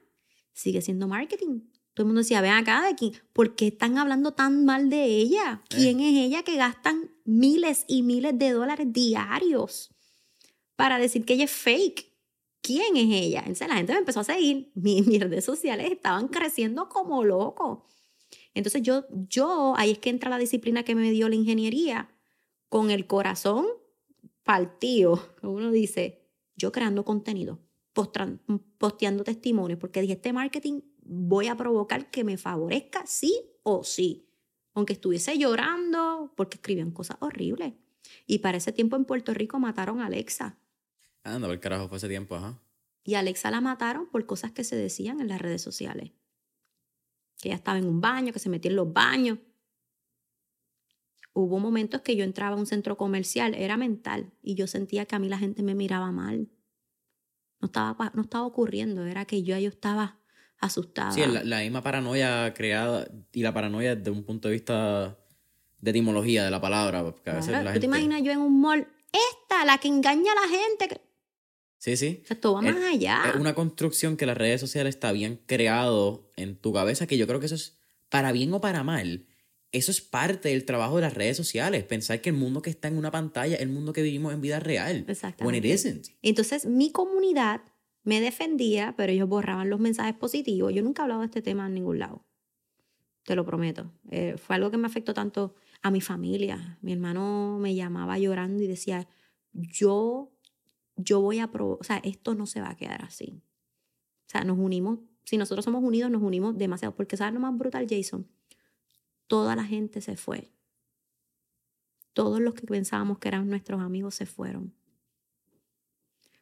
sigue siendo marketing. Todo el mundo decía, ven acá, de aquí, ¿por qué están hablando tan mal de ella? Eh. ¿Quién es ella que gastan miles y miles de dólares diarios para decir que ella es fake? ¿Quién es ella? Entonces la gente me empezó a seguir. Mis, mis redes sociales estaban creciendo como loco. Entonces yo, yo, ahí es que entra la disciplina que me dio la ingeniería con el corazón partido, uno dice, yo creando contenido, posteando testimonios, porque dije, este marketing voy a provocar que me favorezca sí o sí. Aunque estuviese llorando porque escribían cosas horribles. Y para ese tiempo en Puerto Rico mataron a Alexa. Anda, el carajo fue ese tiempo, ajá. Y a Alexa la mataron por cosas que se decían en las redes sociales. Que ella estaba en un baño, que se metía en los baños hubo momentos que yo entraba a un centro comercial, era mental, y yo sentía que a mí la gente me miraba mal. No estaba, no estaba ocurriendo, era que yo, yo estaba asustada. Sí, la, misma paranoia creada, y la paranoia desde un punto de vista de etimología de la palabra. Porque a veces la ¿Tú te imaginas yo en un mall, esta, la que engaña a la gente? Sí, sí. O sea, esto va más allá. Es una construcción que las redes sociales está bien creado en tu cabeza, que yo creo que eso es para bien o para mal eso es parte del trabajo de las redes sociales, pensar que el mundo que está en una pantalla es el mundo que vivimos en vida real. Exactamente. When Entonces, mi comunidad me defendía, pero ellos borraban los mensajes positivos. Yo nunca he hablado de este tema en ningún lado. Te lo prometo. Eh, fue algo que me afectó tanto a mi familia. Mi hermano me llamaba llorando y decía, yo, yo voy a probar, o sea, esto no se va a quedar así. O sea, nos unimos, si nosotros somos unidos, nos unimos demasiado. Porque ¿sabes lo más brutal, Jason? Toda la gente se fue. Todos los que pensábamos que eran nuestros amigos se fueron.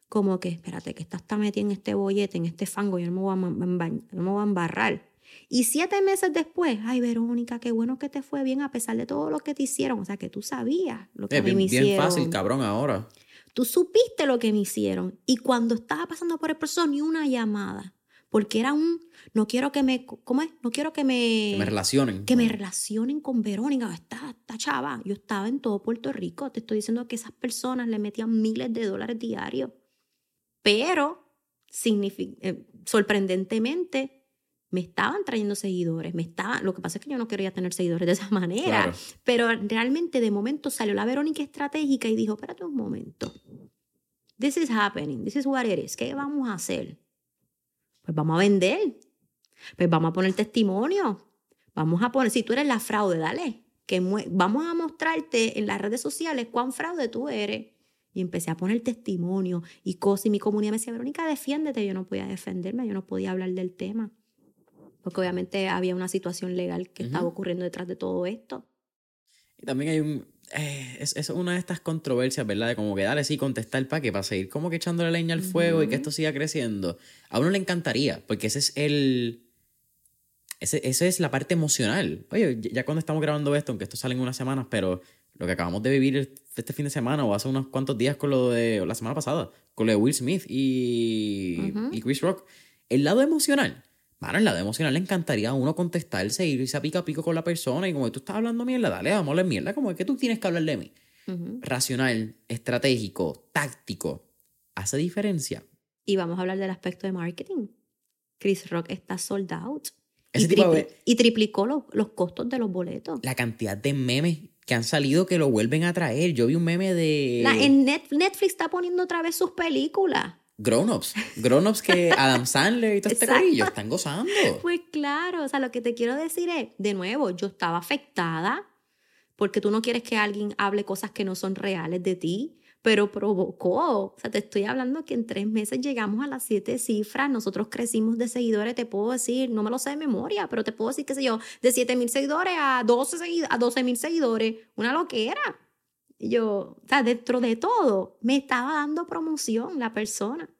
Como que, espérate, que estás tan metida en este bollete, en este fango, yo no me voy a, no me voy a embarrar. Y siete meses después, ay, Verónica, qué bueno que te fue bien a pesar de todo lo que te hicieron. O sea, que tú sabías lo que Es bien, me hicieron. bien fácil, cabrón, ahora. Tú supiste lo que me hicieron. Y cuando estaba pasando por el proceso, ni una llamada. Porque era un, no quiero que me, ¿cómo es? No quiero que me... Que me relacionen. que me relacionen con Verónica, esta, esta chava. Yo estaba en todo Puerto Rico. Te estoy diciendo que esas personas le metían miles de dólares diarios. Pero, eh, sorprendentemente, me estaban trayendo seguidores. Me estaban, lo que pasa es que yo no quería tener seguidores de esa manera. Claro. Pero realmente de momento salió la Verónica estratégica y dijo, espérate un momento. This is happening. This is what it is. ¿Qué vamos a hacer? Pues vamos a vender. Pues vamos a poner testimonio. Vamos a poner, si tú eres la fraude, dale. Que vamos a mostrarte en las redes sociales cuán fraude tú eres. Y empecé a poner testimonio y cosas. Y mi comunidad me decía, Verónica, defiéndete. Yo no podía defenderme, yo no podía hablar del tema. Porque obviamente había una situación legal que estaba ocurriendo detrás de todo esto. Y también hay un. Eh, es, es una de estas controversias, ¿verdad? De como que dale, sí, contestar para que para seguir como que echándole leña al fuego y que esto siga creciendo. A uno le encantaría, porque ese es el. Ese, esa es la parte emocional. Oye, ya- cuando estamos grabando esto, aunque esto sale en unas semanas, pero lo que acabamos de vivir este fin de semana o hace unos cuantos días con lo de. la semana pasada, con lo de Will Smith y, y Chris Rock. El lado emocional. Mano, el lado emocional le encantaría a uno contestarse y irse a pico a pico con la persona y como tú estás hablando mierda, dale, vamos a hablar mierda, como que tú tienes que hablar de mí. Ujú. Racional, estratégico, táctico, ¿hace diferencia? Y vamos a hablar del aspecto de marketing. Chris Rock está sold out. Ese y, tipo tripli- de- y triplicó los, los costos de los boletos. La cantidad de memes que han salido que lo vuelven a traer. Yo vi un meme de La- en Net- Netflix está poniendo otra vez sus películas. Grown-Ups. Grown-Ups que Adam Sandler y todo este corillo están gozando. Pues claro, o sea, lo que te quiero decir es, de nuevo, yo estaba afectada porque tú no quieres que alguien hable cosas que no son reales de ti, pero provocó. O sea, te estoy hablando que en tres meses llegamos a las siete cifras, nosotros crecimos de seguidores, te puedo decir, no me lo sé de memoria, pero te puedo decir, qué sé yo, de siete mil seguidores a 12 segui- a 12 mil seguidores, una loquera. Yo, o sea, dentro de todo, me estaba dando promoción la persona.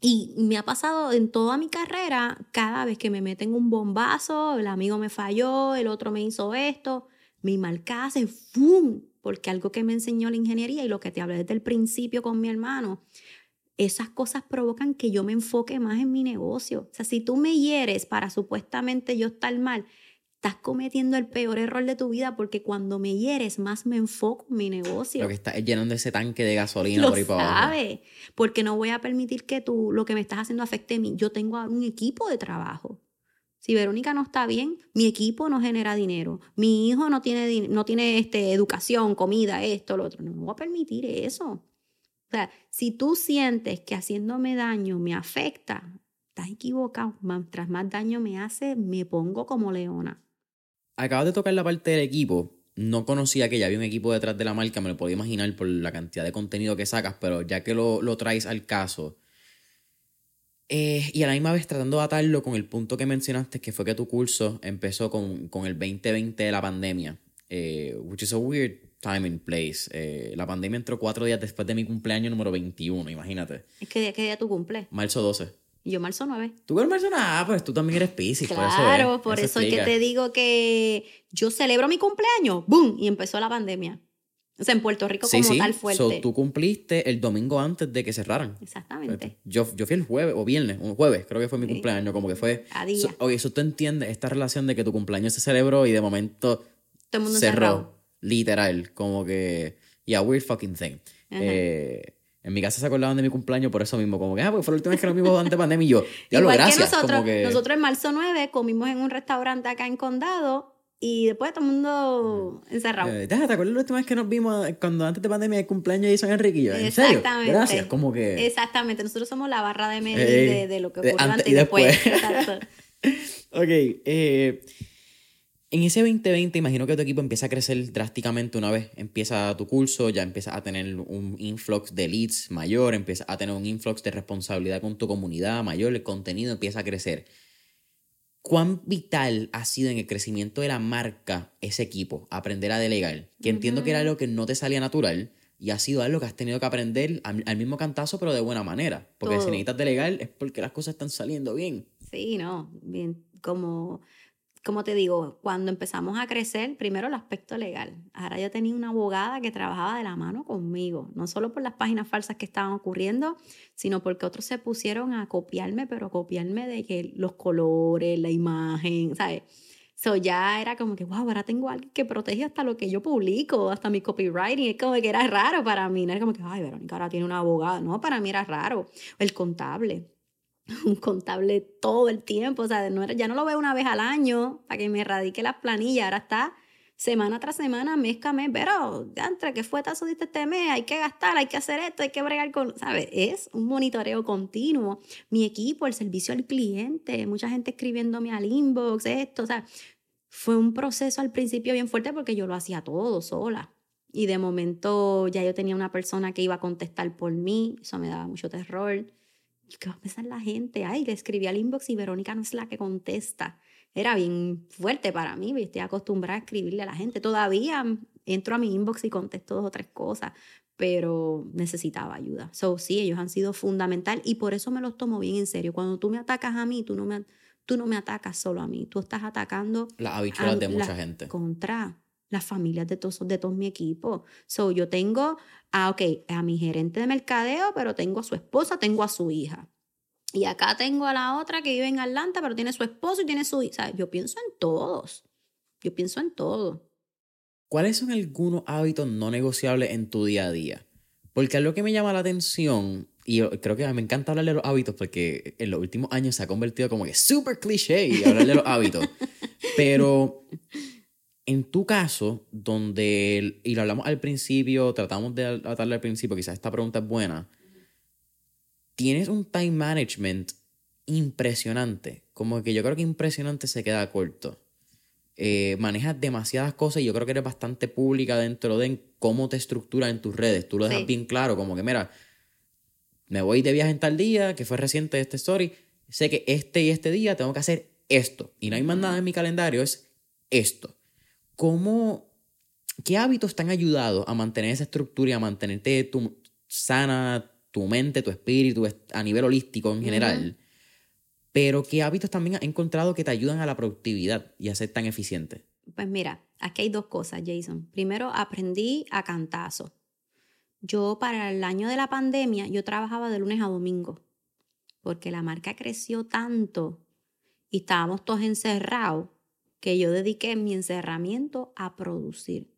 Y me ha pasado en toda mi carrera, cada vez que me meten un bombazo, el amigo me falló, el otro me hizo esto, mi marca hace ¡fum! Porque algo que me enseñó la ingeniería y lo que te hablé desde el principio con mi hermano, esas cosas provocan que yo me enfoque más en mi negocio. O sea, si tú me hieres para supuestamente yo estar mal, estás cometiendo el peor error de tu vida porque cuando me hieres más me enfoco en mi negocio. Lo que está es llenando ese tanque de gasolina Lo por ahí para abajo. sabe, porque no voy a permitir que tú lo que me estás haciendo afecte a mí. Yo tengo un equipo de trabajo. Si Verónica no está bien, mi equipo no genera dinero. Mi hijo no tiene, no tiene este, educación, comida, esto, lo otro. No, no voy a permitir eso. O sea, si tú sientes que haciéndome daño me afecta, estás equivocado. Mientras más daño me hace, me pongo como leona. Acabas de tocar la parte del equipo. No conocía que ya había un equipo detrás de la marca, me lo podía imaginar por la cantidad de contenido que sacas, pero ya que lo, lo traes al caso. eh, y a la misma vez tratando de atarlo con el punto que mencionaste, que fue que tu curso empezó con, con el 2020 de la pandemia, eh, which is a weird time and place. Eh, la pandemia entró cuatro días después de mi cumpleaños número 21, imagínate. Es que ¿qué día tú cumples? Marzo 12. Y yo marzo 9. ¿Tú eres persona? Ah, pues tú también eres Pisces. Claro, por eso por es. eso es que te digo que yo celebro mi cumpleaños, ¡boom! Y empezó la pandemia. O sea, en Puerto Rico Sí, como sí. tal fuerte. So, tú cumpliste el domingo antes de que cerraran. Exactamente. Yo, yo fui el jueves o viernes, un jueves, creo que fue mi Sí. cumpleaños, como que fue. A día. So, oye, eso tú entiendes esta relación de que tu cumpleaños se celebró y de momento Todo el mundo cerró. encerrado. Literal, como que. Yeah, weird fucking thing. Eh, en mi casa se acordaban de mi cumpleaños por eso mismo, como que, ah, pues fue la última vez que nos vimos antes de pandemia y yo, diablo, Igual gracias. que nosotros, como que, nosotros en marzo 9 comimos en un restaurante acá en Condado y después todo el mundo encerrado. eh, "Ah, ¿Te acuerdas la última vez que nos vimos cuando antes de pandemia el cumpleaños de Jason Enrique y yo? ¿En serio? Exactamente. Gracias, como que. Exactamente, nosotros somos la barra de medir Eh, de, de lo que ocurrió antes antes y y después. después. Exacto. Ok, eh, En ese 2020, imagino que tu equipo empieza a crecer drásticamente una vez empieza tu curso, ya empiezas a tener un influx de leads mayor, empiezas a tener un influx de responsabilidad con tu comunidad mayor, el contenido empieza a crecer. ¿Cuán vital ha sido en el crecimiento de la marca ese equipo? Aprender a delegar. Que entiendo que era algo que no te salía natural y ha sido algo que has tenido que aprender al, mismo cantazo, pero de buena manera. Porque si necesitas delegar es porque las cosas están saliendo bien. Sí, no, bien, como como te digo, cuando empezamos a crecer, primero el aspecto legal. Ahora yo tenía una abogada que trabajaba de la mano conmigo, no solo por las páginas falsas que estaban ocurriendo, sino porque otros se pusieron a copiarme, pero a copiarme de que los colores, la imagen, ¿sabes? So ya era como que, wow, ahora tengo alguien que protege hasta lo que yo publico, hasta mi copywriting. Es como que era raro para mí. No era como que, ay, Verónica ahora tiene una abogada. No, para mí era raro. El contable. un contable todo el tiempo, o sea, no, ya no lo veo una vez al año para que me erradique las planillas, ahora está semana tras semana, mes a mes, pero entre que fue tazo diste este mes, hay que gastar, hay que hacer esto, hay que bregar con, ¿sabes? Es un monitoreo continuo. Mi equipo, el servicio al cliente, mucha gente escribiéndome al inbox, esto, o sea, fue un proceso al principio bien fuerte porque yo lo hacía todo sola. Y de momento ya yo tenía una persona que iba a contestar por mí, eso me daba mucho terror. ¿Qué va a pensar la gente? Ay, le escribí al inbox y Verónica no es la que contesta. Era bien fuerte para mí, estoy acostumbrada a escribirle a la gente. Todavía entro a mi inbox y contesto dos o tres cosas, pero necesitaba ayuda. So, sí, ellos han sido fundamental y por eso me los tomo bien en serio. Cuando tú me atacas a mí, tú no me, tú no me atacas solo a mí, tú estás atacando... Las habichuelas de mucha gente. Contra las familias de todos, de todo mi equipo. So, yo tengo, a, ok, a mi gerente de mercadeo, pero tengo a su esposa, tengo a su hija. Y acá tengo a la otra que vive en Atlanta, pero tiene su esposo y tiene su hija. yo pienso en todos. Yo pienso en todo. ¿Cuáles son algunos hábitos no negociables en tu día a día? Porque algo que me llama la atención, y creo que me encanta hablar de los hábitos porque en los últimos años se ha convertido como que súper cliché hablar de los hábitos. Pero en tu caso, donde, y lo hablamos al principio, tratamos de hablarle al principio, quizás esta pregunta es buena, tienes un time management impresionante, como que yo creo que impresionante se queda corto. Eh, manejas demasiadas cosas y yo creo que eres bastante pública dentro de cómo te estructuras en tus redes. Tú lo dejas bien claro, como que mira, me voy de viaje en tal día, que fue reciente este story, sé que este y este día tengo que hacer esto y no hay más nada en mi calendario, es esto. ¿Cómo, qué hábitos te han ayudado a mantener esa estructura y a mantenerte tu, sana tu mente, tu espíritu a nivel holístico en general? Pero qué hábitos también has encontrado que te ayudan a la productividad y a ser tan eficiente? Pues mira, aquí hay dos cosas, Jason. Primero, aprendí a cantazo. Yo para el año de la pandemia, yo trabajaba de lunes a domingo, porque la marca creció tanto y estábamos todos encerrados que yo dediqué mi encerramiento a producir.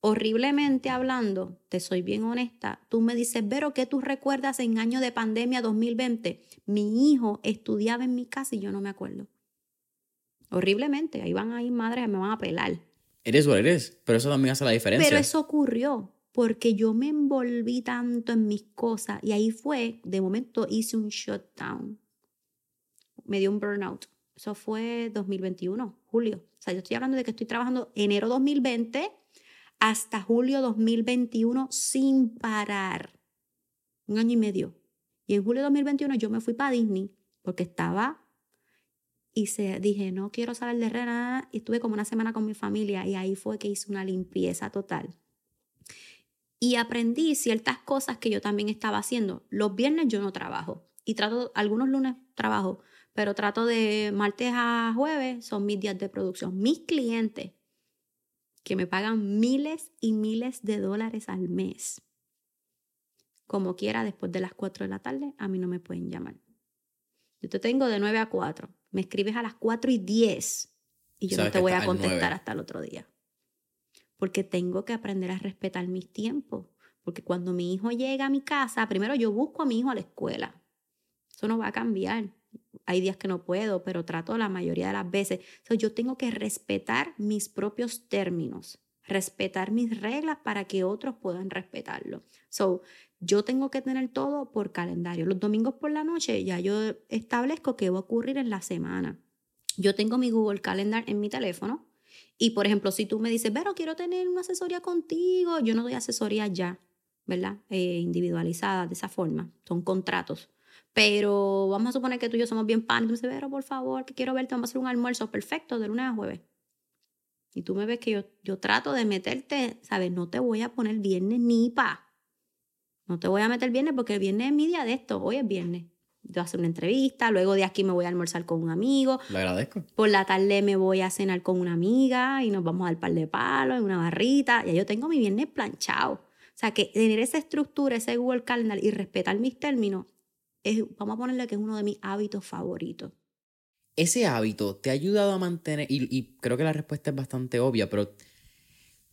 Horriblemente hablando, te soy bien honesta, tú me dices, Vero, ¿qué tú recuerdas en año de pandemia 2020? Mi hijo estudiaba en mi casa y yo no me acuerdo. Horriblemente, ahí van a ir madres, me van a pelar. Eres o eres, pero eso también hace la diferencia. Pero eso ocurrió porque yo me envolví tanto en mis cosas y ahí fue, de momento hice un shutdown. Me dio un burnout. Eso fue 2021, julio. O sea, yo estoy hablando de que estoy trabajando enero 2020 hasta julio 2021 sin parar. Un año y medio. Y en julio 2021 yo me fui para Disney porque estaba y se, dije, no quiero salir de Rena. Y estuve como una semana con mi familia y ahí fue que hice una limpieza total. Y aprendí ciertas cosas que yo también estaba haciendo. Los viernes yo no trabajo y trato, algunos lunes trabajo, pero trato de martes a jueves, son mis días de producción. Mis clientes que me pagan miles y miles de dólares al mes, como quiera, después de las 4 de la tarde, a mí no me pueden llamar. Yo te tengo de 9 a 4, me escribes a las 4 y 10 y yo no te voy a contestar hasta el otro día. Porque tengo que aprender a respetar mis tiempos. Porque cuando mi hijo llega a mi casa, primero yo busco a mi hijo a la escuela. Eso no va a cambiar hay días que no puedo, pero trato la mayoría de las veces. yo tengo que respetar mis propios términos, respetar mis reglas para que otros puedan respetarlo. So, yo tengo que tener todo por calendario. Los domingos por la noche ya yo establezco qué va a ocurrir en la semana. Yo tengo mi Google Calendar en mi teléfono y, por ejemplo, si tú me dices, pero quiero tener una asesoría contigo, yo no doy asesoría ya, ¿verdad? Eh, individualizada de esa forma, son contratos. Pero vamos a suponer que tú y yo somos bien pan. Y tú me dices, pero por favor, que quiero verte, vamos a hacer un almuerzo perfecto de lunes a jueves. Y tú me ves que yo, yo trato de meterte, ¿sabes? No te voy a poner viernes ni pa. No te voy a meter viernes porque el viernes es mi día de esto. Hoy es viernes. A hacer una entrevista, luego de aquí me voy a almorzar con un amigo. Le agradezco. Por la tarde me voy a cenar con una amiga y nos vamos al par de palos en una barrita. Ya yo tengo mi viernes planchado. O sea, que tener esa estructura, ese Google Calendar y respetar mis términos, es, vamos a ponerle que es uno de mis hábitos favoritos. Ese hábito te ha ayudado a mantener, y, creo que la respuesta es bastante obvia, pero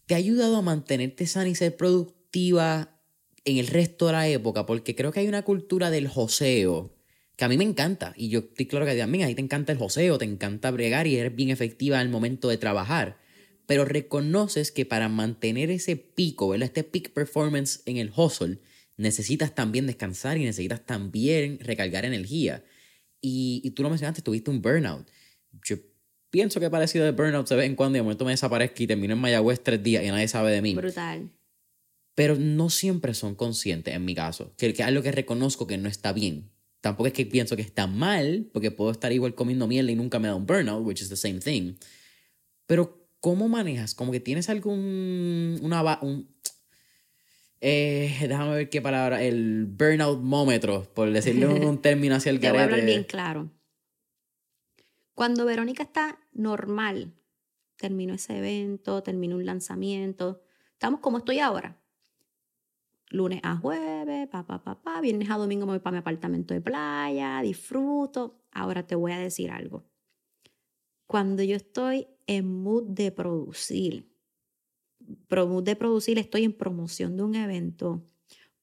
te ha ayudado a mantenerte sana y ser productiva en el resto de la época, porque creo que hay una cultura del joseo que a mí me encanta. Y yo estoy claro que también a ti te encanta el joseo, te encanta bregar y eres bien efectiva al momento de trabajar. Pero reconoces que para mantener ese pico, ¿verdad? Este peak performance en el hustle, necesitas también descansar y necesitas también recargar energía. Y, y tú lo mencionaste, tuviste un burnout. Yo pienso que parecido de burnout se ve en cuando y de momento me desaparezco y termino en Mayagüez tres días y nadie sabe de mí. Brutal. Pero no siempre son conscientes, en mi caso, que, que es algo que reconozco que no está bien. Tampoco es que pienso que está mal, porque puedo estar igual comiendo miel y nunca me da un burnout, which is the same thing. Pero, ¿cómo manejas? Como que tienes algún. Una, un, eh, déjame ver qué palabra. El burnout mómetro, por decirle un, término hacia el Te voy a hablar bien claro. Cuando Verónica está normal, termino ese evento, termino un lanzamiento, estamos como estoy ahora. Lunes a jueves, pa, pa, pa, pa, viernes a domingo me voy para mi apartamento de playa, disfruto. Ahora te voy a decir algo. Cuando yo estoy en mood de producir, de producir, estoy en promoción de un evento,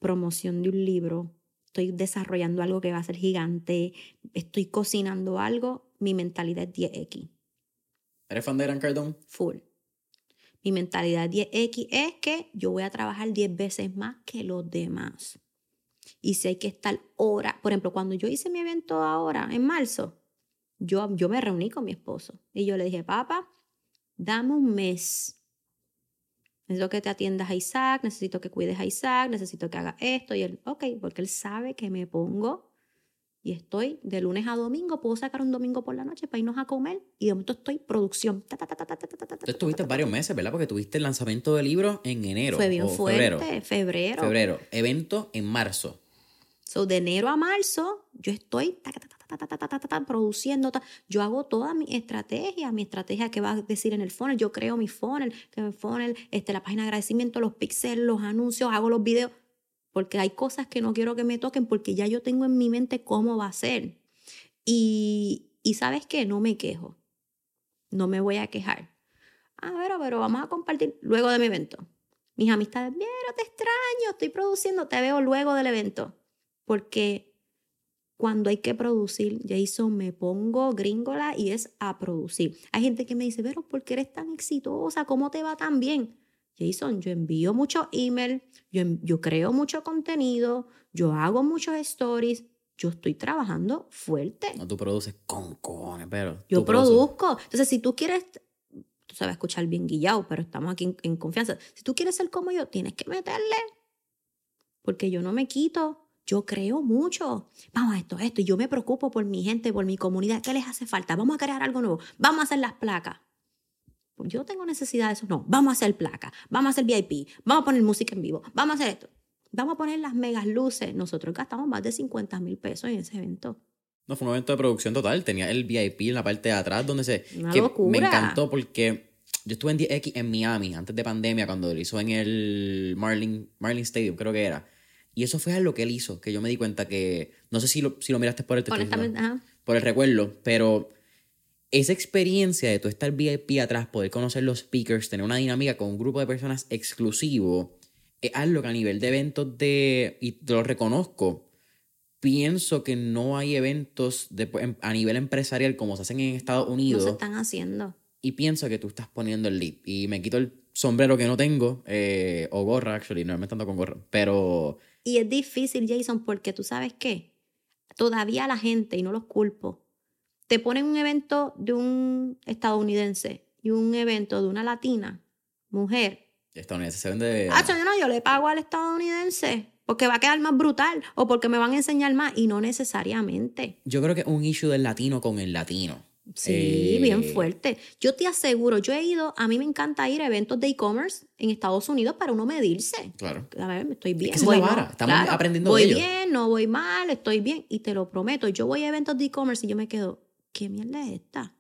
promoción de un libro, estoy desarrollando algo que va a ser gigante, estoy cocinando algo, mi mentalidad es 10X, ¿Eres fan de Gran Cardone? full. Mi mentalidad 10X es que yo voy a trabajar 10 veces más que los demás. Y si hay que estar hora, por ejemplo, cuando yo hice mi evento ahora, en marzo, yo, yo me reuní con mi esposo y yo le dije, papá, dame un mes. Necesito que te atiendas a Isaac, necesito que cuides a Isaac, necesito que haga esto. Y él, ok, porque él sabe que me pongo y estoy de lunes a domingo, puedo sacar un domingo por la noche para irnos a comer y de momento estoy producción. Tú estuviste varios meses, ¿verdad? Porque tuviste el lanzamiento del libro en enero. Fue bien o fuerte, febrero. febrero. Febrero. Evento en marzo. So, de enero a marzo, yo estoy ta, ta, ta, produciendo, yo hago toda mi estrategia, mi estrategia que va a decir en el funnel, yo creo mi funnel, que mi funnel, este, la página de agradecimiento, los píxeles, los anuncios, hago los videos, porque hay cosas que no quiero que me toquen porque ya yo tengo en mi mente cómo va a ser. Y, y sabes qué, no me quejo, no me voy a quejar. Ah, pero, pero vamos a compartir luego de mi evento. Mis amistades, vieron, te extraño, estoy produciendo, te veo luego del evento porque cuando hay que producir, Jason, me pongo gringola y es a producir. Hay gente que me dice, pero ¿por qué eres tan exitosa? ¿Cómo te va tan bien? Jason, yo envío muchos emails, yo, yo creo mucho contenido, yo hago muchos stories, yo estoy trabajando fuerte. No, tú produces con cojones, pero. Yo produces. produzco. Entonces, si tú quieres, tú sabes escuchar bien guillado, pero estamos aquí en, en confianza. Si tú quieres ser como yo, tienes que meterle. Porque yo no me quito. Yo creo mucho. Vamos a esto, esto. Y yo me preocupo por mi gente, por mi comunidad. ¿Qué les hace falta? Vamos a crear algo nuevo. Vamos a hacer las placas. Pues Yo tengo necesidad de eso. No, vamos a hacer placas. Vamos a hacer VIP. Vamos a poner música en vivo. Vamos a hacer esto. Vamos a poner las megas luces. Nosotros gastamos más de 50 mil pesos en ese evento. No, fue un evento de producción total. Tenía el VIP en la parte de atrás donde se. Una que locura. Me encantó porque yo estuve en 10X en Miami antes de pandemia cuando lo hizo en el Marlin, Marlin Stadium, creo que era. Y eso fue algo que él hizo, que yo me di cuenta que. No sé si lo, si lo miraste por el Honestamente, ajá. por el recuerdo, pero esa experiencia de tú estar VIP atrás, poder conocer los speakers, tener una dinámica con un grupo de personas exclusivo, es algo que a nivel de eventos de. Y te lo reconozco. Pienso que no hay eventos de- em, a nivel empresarial como se hacen en Estados No Unidos se están haciendo. y pienso que tú estás poniendo el lead. Y me quito el sombrero que no tengo, eh, o gorra, actually, no me ando con gorra, pero Y es difícil, Jason, porque tú sabes qué, todavía la gente, y no los culpo, te ponen un evento de un estadounidense y un evento de una latina, mujer. Estadounidense se vende. Ah, yo no, yo le pago al estadounidense porque va a quedar más brutal o porque me van a enseñar más y no necesariamente. Yo creo que es un issue del latino con el latino. Sí, Eh, bien fuerte. Yo te aseguro, yo he ido, a mí me encanta ir a eventos de e-commerce en Estados Unidos para uno medirse. Claro. A ver, estoy bien. que esa es voy la vara, estamos aprendiendo Voy de ello. bien, no voy mal, estoy bien. Y te lo prometo, yo voy a eventos de e-commerce y yo me quedo, ¿qué mierda es esta?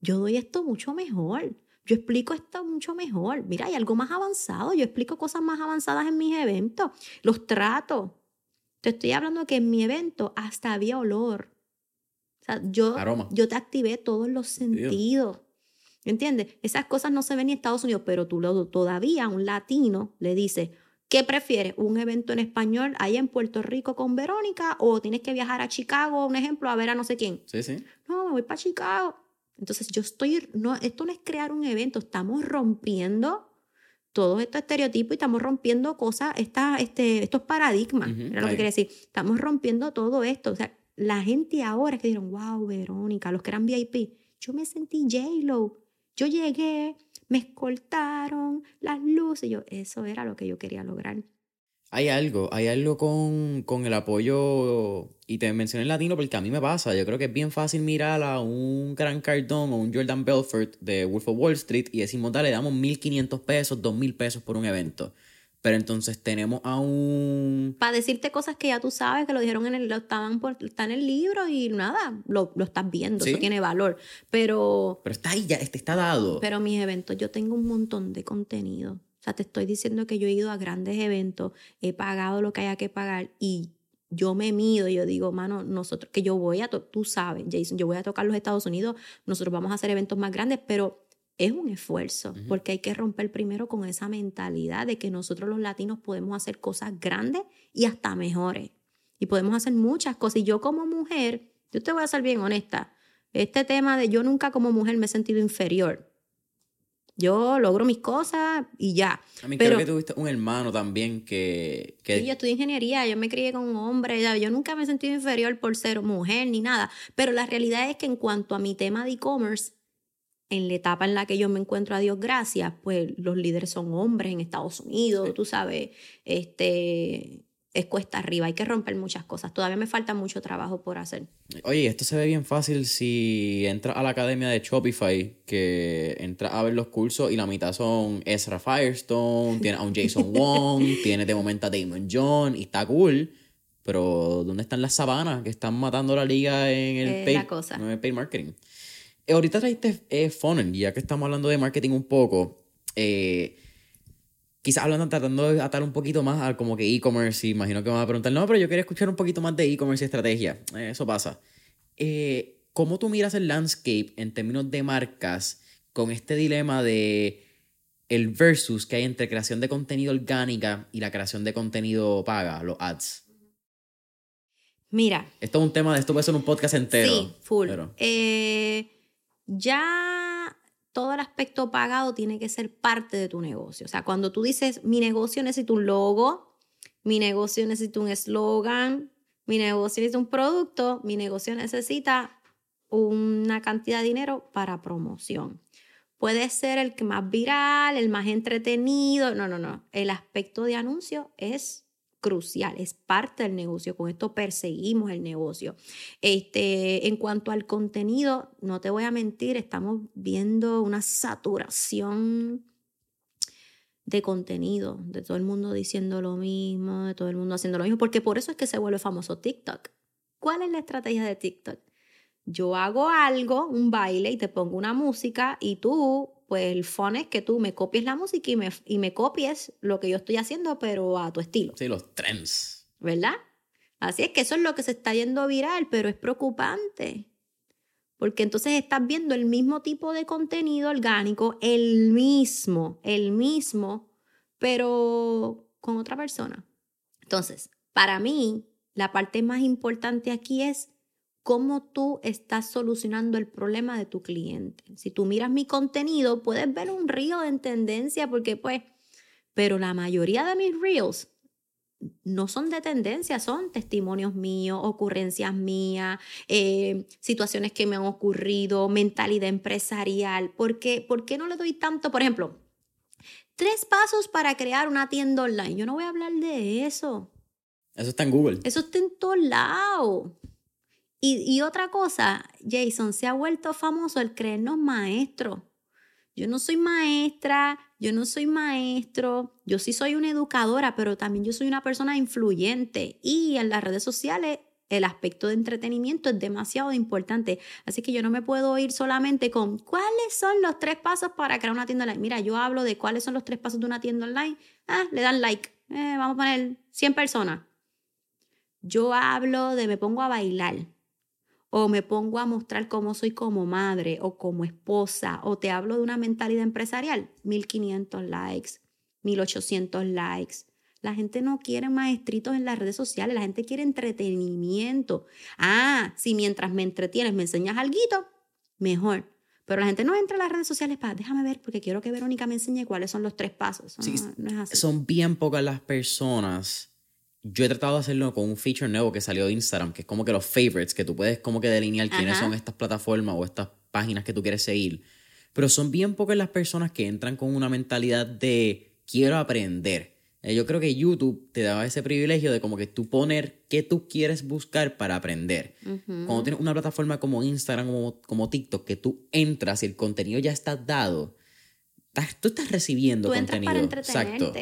Yo doy esto mucho mejor. Yo explico esto mucho mejor. Mira, hay algo más avanzado. Yo explico cosas más avanzadas en mis eventos. Los trato. Te estoy hablando que en mi evento hasta había olor. Sea, yo, Aroma. yo te activé todos los sentidos. ¿Entiendes? Esas cosas no se ven en Estados Unidos, pero tú lo, todavía a un latino le dices, ¿qué prefieres? ¿Un evento en español allá en Puerto Rico con Verónica o tienes que viajar a Chicago, un ejemplo, a ver a no sé quién? Sí, sí. No, me voy para Chicago. Entonces yo estoy, no, esto no es crear un evento, estamos rompiendo todos estos estereotipos y estamos rompiendo cosas, esta, este, estos paradigmas, Ujú, era lo ahí. que quería decir. Estamos rompiendo todo esto. O sea, la gente ahora que dijeron, wow, Verónica, los que eran VIP, yo me sentí J-Lo. Yo llegué, me escoltaron, las luces. Yo, eso era lo que yo quería lograr. Hay algo, hay algo con, con el apoyo, y te mencioné el latino porque a mí me pasa, yo creo que es bien fácil mirar a un Gran Cardone o un Jordan Belfort de Wolf of Wall Street y decimos, dale, damos 1.500 pesos, 2.000 pesos por un evento. Pero entonces tenemos a un... Para decirte cosas que ya tú sabes, que lo dijeron en el, lo estaban por, está en el libro y nada, lo, lo estás viendo, Sí. eso tiene valor. Pero Pero está ahí, ya este está dado. Pero mis eventos, yo tengo un montón de contenido. O sea, te estoy diciendo que yo he ido a grandes eventos, he pagado lo que haya que pagar y yo me mido, yo digo, mano, nosotros, que yo voy a, tú sabes, Jason, yo voy a tocar los Estados Unidos, nosotros vamos a hacer eventos más grandes, pero es un esfuerzo, porque hay que romper primero con esa mentalidad de que nosotros los latinos podemos hacer cosas grandes y hasta mejores. Y podemos hacer muchas cosas. Y yo como mujer, yo te voy a ser bien honesta, este tema de yo nunca como mujer me he sentido inferior. Yo logro mis cosas y ya. a mí pero- creo que tuviste un hermano también que... que Sí, yo estudié ingeniería, yo me crié con un hombre, ya, yo nunca me he sentido inferior por ser mujer ni nada, pero la realidad es que en cuanto a mi tema de e-commerce, en la etapa en la que yo me encuentro, a Dios gracias, pues los líderes son hombres en Estados Unidos, Sí. tú sabes, este, es cuesta arriba, hay que romper muchas cosas, todavía me falta mucho trabajo por hacer. Oye, esto se ve bien fácil si entras a la academia de Shopify, que entras a ver los cursos y la mitad son Ezra Firestone, tiene a un Jason Wong, tiene de momento a Damon John y está cool. Pero ¿dónde están las sabanas que están matando la liga en el Es paid, la cosa. en el paid marketing? Eh, ahorita traiste eh, funnel, ya que estamos hablando de marketing un poco. Eh, quizás hablando, tratando de atar un poquito más a como que e-commerce, imagino que me van a preguntar, no, pero yo quería escuchar un poquito más de e-commerce y estrategia. Eh, eso pasa. Eh, ¿Cómo tú miras el landscape en términos de marcas con este dilema de el versus que hay entre creación de contenido orgánica y la creación de contenido paga, los ads? Mira, Esto es un tema de esto puede ser un podcast entero. Sí, full. pero- Eh, ya todo el aspecto pagado tiene que ser parte de tu negocio. O sea, cuando tú dices, mi negocio necesita un logo, mi negocio necesita un eslogan, mi negocio necesita un producto, mi negocio necesita una cantidad de dinero para promoción. Puede ser el que más viral, el más entretenido. No, no, no. El aspecto de anuncio es crucial, es parte del negocio. Con esto perseguimos el negocio. Este, en cuanto al contenido, no te voy a mentir, estamos viendo una saturación de contenido, de todo el mundo diciendo lo mismo, de todo el mundo haciendo lo mismo, porque por eso es que se vuelve famoso TikTok. ¿Cuál es la estrategia de TikTok? Yo hago algo, un baile, y te pongo una música, y tú, pues el fun es que tú me copies la música y me, y me copies lo que yo estoy haciendo, pero a tu estilo. Sí, los trends. ¿verdad? Así es que eso es lo que se está yendo viral, pero es preocupante. Porque entonces estás viendo el mismo tipo de contenido orgánico, el mismo, el mismo, pero con otra persona. Entonces, para mí, la parte más importante aquí es cómo tú estás solucionando el problema de tu cliente. Si tú miras mi contenido, puedes ver un río en tendencia porque pues, pero la mayoría de mis reels no son de tendencia, son testimonios míos, ocurrencias mías, eh, situaciones que me han ocurrido, mentalidad empresarial. ¿Por qué, ¿Por qué no le doy tanto? Por ejemplo, tres pasos para crear una tienda online. Yo no voy a hablar de eso. Eso está en Google. Eso está en todos lados. Y, otra cosa, Jason, se ha vuelto famoso el creernos maestros. Yo no soy maestra, yo no soy maestro, yo sí soy una educadora, pero también yo soy una persona influyente y en las redes sociales el aspecto de entretenimiento es demasiado importante. Así que yo no me puedo ir solamente con cuáles son los tres pasos para crear una tienda online. Mira, yo hablo de cuáles son los tres pasos de una tienda online. Ah, le dan like. Eh, vamos a poner 100 personas. Yo hablo de me pongo a bailar o me pongo a mostrar cómo soy como madre o como esposa, o te hablo de una mentalidad empresarial, 1500 likes, 1800 likes. La gente no quiere maestritos en las redes sociales, la gente quiere entretenimiento. Ah, si mientras me entretienes me enseñas algo, mejor. Pero la gente no entra a las redes sociales para, déjame ver, porque quiero que Verónica me enseñe cuáles son los tres pasos. Son bien pocas las personas yo he tratado de hacerlo con un feature nuevo que salió de Instagram, que es como que los favorites, que tú puedes como que delinear quiénes son estas plataformas o estas páginas que tú quieres seguir. Pero son bien pocas las personas que entran con una mentalidad de quiero aprender. Eh, yo creo que YouTube te da ese privilegio de como que tú poner qué tú quieres buscar para aprender. Cuando tienes una plataforma como Instagram, como, como TikTok, que tú entras y el contenido ya está dado, tú estás recibiendo tú contenido. Entras para Exacto.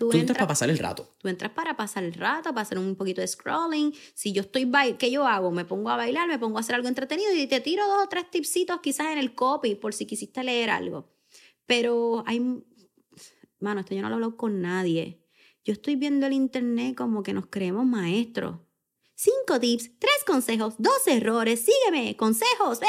Tú, entras, para pasar el rato. Tú entras para pasar el rato, para hacer un poquito de scrolling. Si yo estoy, ¿qué yo hago? Me pongo a bailar, me pongo a hacer algo entretenido y te tiro dos o tres tipsitos quizás en el copy por si quisiste leer algo. Pero hay, mano, esto yo no lo hablo con nadie. Yo estoy viendo el internet como que nos creemos maestros. Cinco tips, tres consejos, dos errores, sígueme, consejos, ve.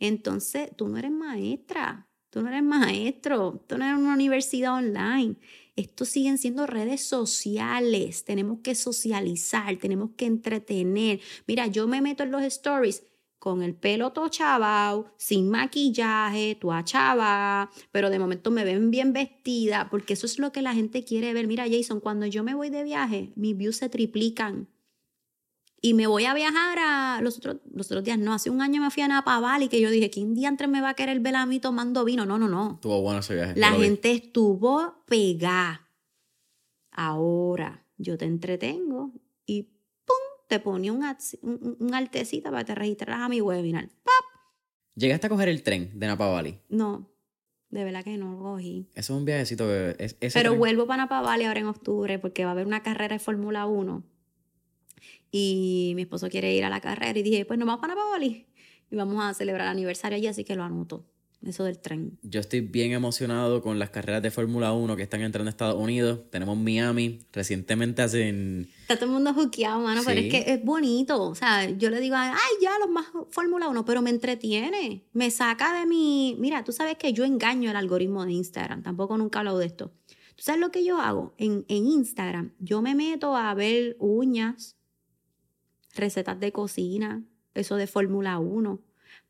Entonces, tú no eres maestra, tú no eres maestro, tú no eres una universidad online. Estos siguen siendo redes sociales. Tenemos que socializar, tenemos que entretener. Mira, yo me meto en los stories con el pelo todo chavao, sin maquillaje, tu chava, pero de momento me ven bien vestida, porque eso es lo que la gente quiere ver. Mira, Jason, cuando yo me voy de viaje, mis views se triplican. Y me voy a viajar a los otros, los otros días, no, hace un año me fui a Napa Valley que yo dije, ¿quién día entre me va a querer ver a mí tomando vino? No, no, no. Estuvo bueno ese viaje. La gente estuvo pegada. Ahora yo te entretengo y ¡pum! Te ponía un, un, altecita para que te registraras a mi webinar. ¡Pap! ¿Llegaste a coger el tren de Napa Valley? No, de verdad que no lo cogí. Eso es un viajecito que... Pero vuelvo para Napa Valley ahora en octubre porque va a haber una carrera de Fórmula 1 y mi esposo quiere ir a la carrera y dije, pues nos vamos para Napoli y vamos a celebrar el aniversario allí, así que lo anoto. Eso del tren. Yo estoy bien emocionado con las carreras de Fórmula 1 que están entrando a Estados Unidos. Tenemos Miami. Recientemente hacen. Está todo el mundo juqueado, mano, pero es que es bonito. O sea, yo le digo, ay, ya los más Fórmula 1, pero me entretiene. Me saca de mi. Mira, tú sabes que yo engaño el algoritmo de Instagram. Tampoco nunca hablo de esto. ¿Tú sabes lo que yo hago? En, en Instagram, yo me meto a ver uñas, recetas de cocina, eso de Fórmula 1,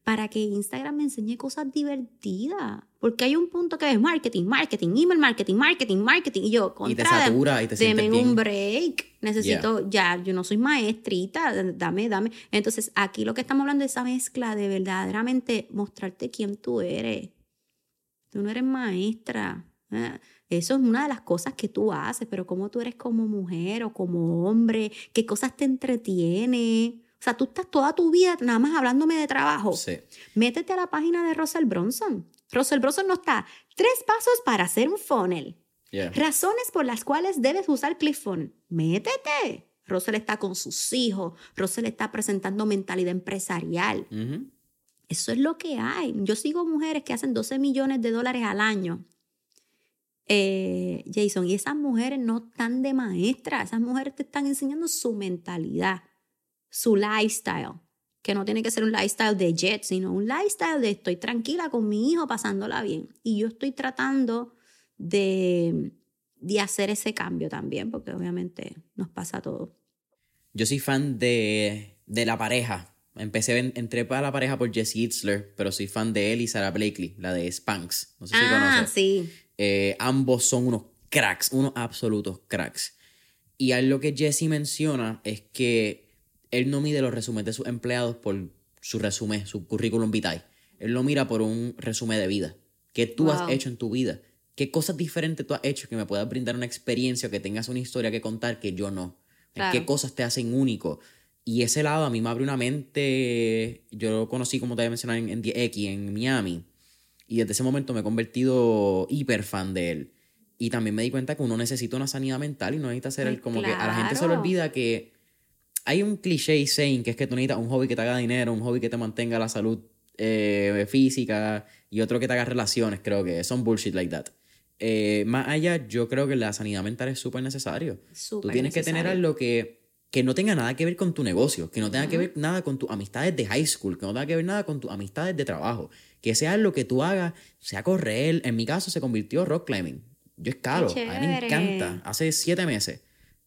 para que Instagram me enseñe cosas divertidas. Porque hay un punto que es marketing, marketing, email marketing, marketing, marketing. Y yo, contra, y te satura y te Deme un break. Necesito, ya, yo no soy maestrita, dame, dame. Entonces, aquí lo que estamos hablando es esa mezcla de verdaderamente mostrarte quién tú eres. Tú no eres maestra. Eso es una de las cosas que tú haces, pero cómo tú eres como mujer o como hombre, qué cosas te entretiene. O sea, tú estás toda tu vida nada más hablándome de trabajo. Sí. Métete a la página de Russell Bronson. Russell Bronson no está. Tres pasos para hacer un funnel. Razones por las cuales debes usar ClickFunnels. Métete. Russell está con sus hijos. Russell está presentando mentalidad empresarial. Eso es lo que hay. Yo sigo mujeres que hacen 12 millones de dólares al año eh, Jason, y esas mujeres no están de maestra, esas mujeres te están enseñando su mentalidad, su lifestyle, que no tiene que ser un lifestyle de jet, sino un lifestyle de estoy tranquila con mi hijo pasándola bien. Y yo estoy tratando de, de hacer ese cambio también, porque obviamente nos pasa a todos. Yo soy fan de, de la pareja. Empecé, entré para la pareja por Jesse Itzler, pero soy fan de él y Sarah Blakely, la de Spanx. No sé si ah, sí. Eh, ambos son unos cracks, unos absolutos cracks. Y algo que Jesse menciona es que él no mide los resúmenes de sus empleados por su resumen, su currículum vitae. Él lo mira por un resumen de vida. ¿Qué tú has Wow. hecho en tu vida? ¿Qué cosas diferentes tú has hecho que me puedas brindar una experiencia o que tengas una historia que contar que yo no? Claro. ¿Qué cosas te hacen único? Y ese lado a mí me abre una mente. Yo lo conocí, como te había mencionado, en, en 10X, en Miami. Y desde ese momento me he convertido hiper fan de él. Y también me di cuenta que uno necesita una sanidad mental y no necesita ser el como que a la gente se le olvida que hay un cliché saying que es que tú necesitas un hobby que te haga dinero, un hobby que te mantenga la salud eh, física y otro que te haga relaciones, creo que son bullshit like that. Eh, más allá, yo creo que la sanidad mental es súper necesario. Tú Súper tienes que tener algo que, que no tenga nada que ver con tu negocio, que no tenga que ver nada con tus amistades de high school, que no tenga que ver nada con tus amistades de trabajo. Que sea lo que tú hagas, sea correr. En mi caso se convirtió rock climbing. Yo escalo, a mí me encanta. Hace siete meses,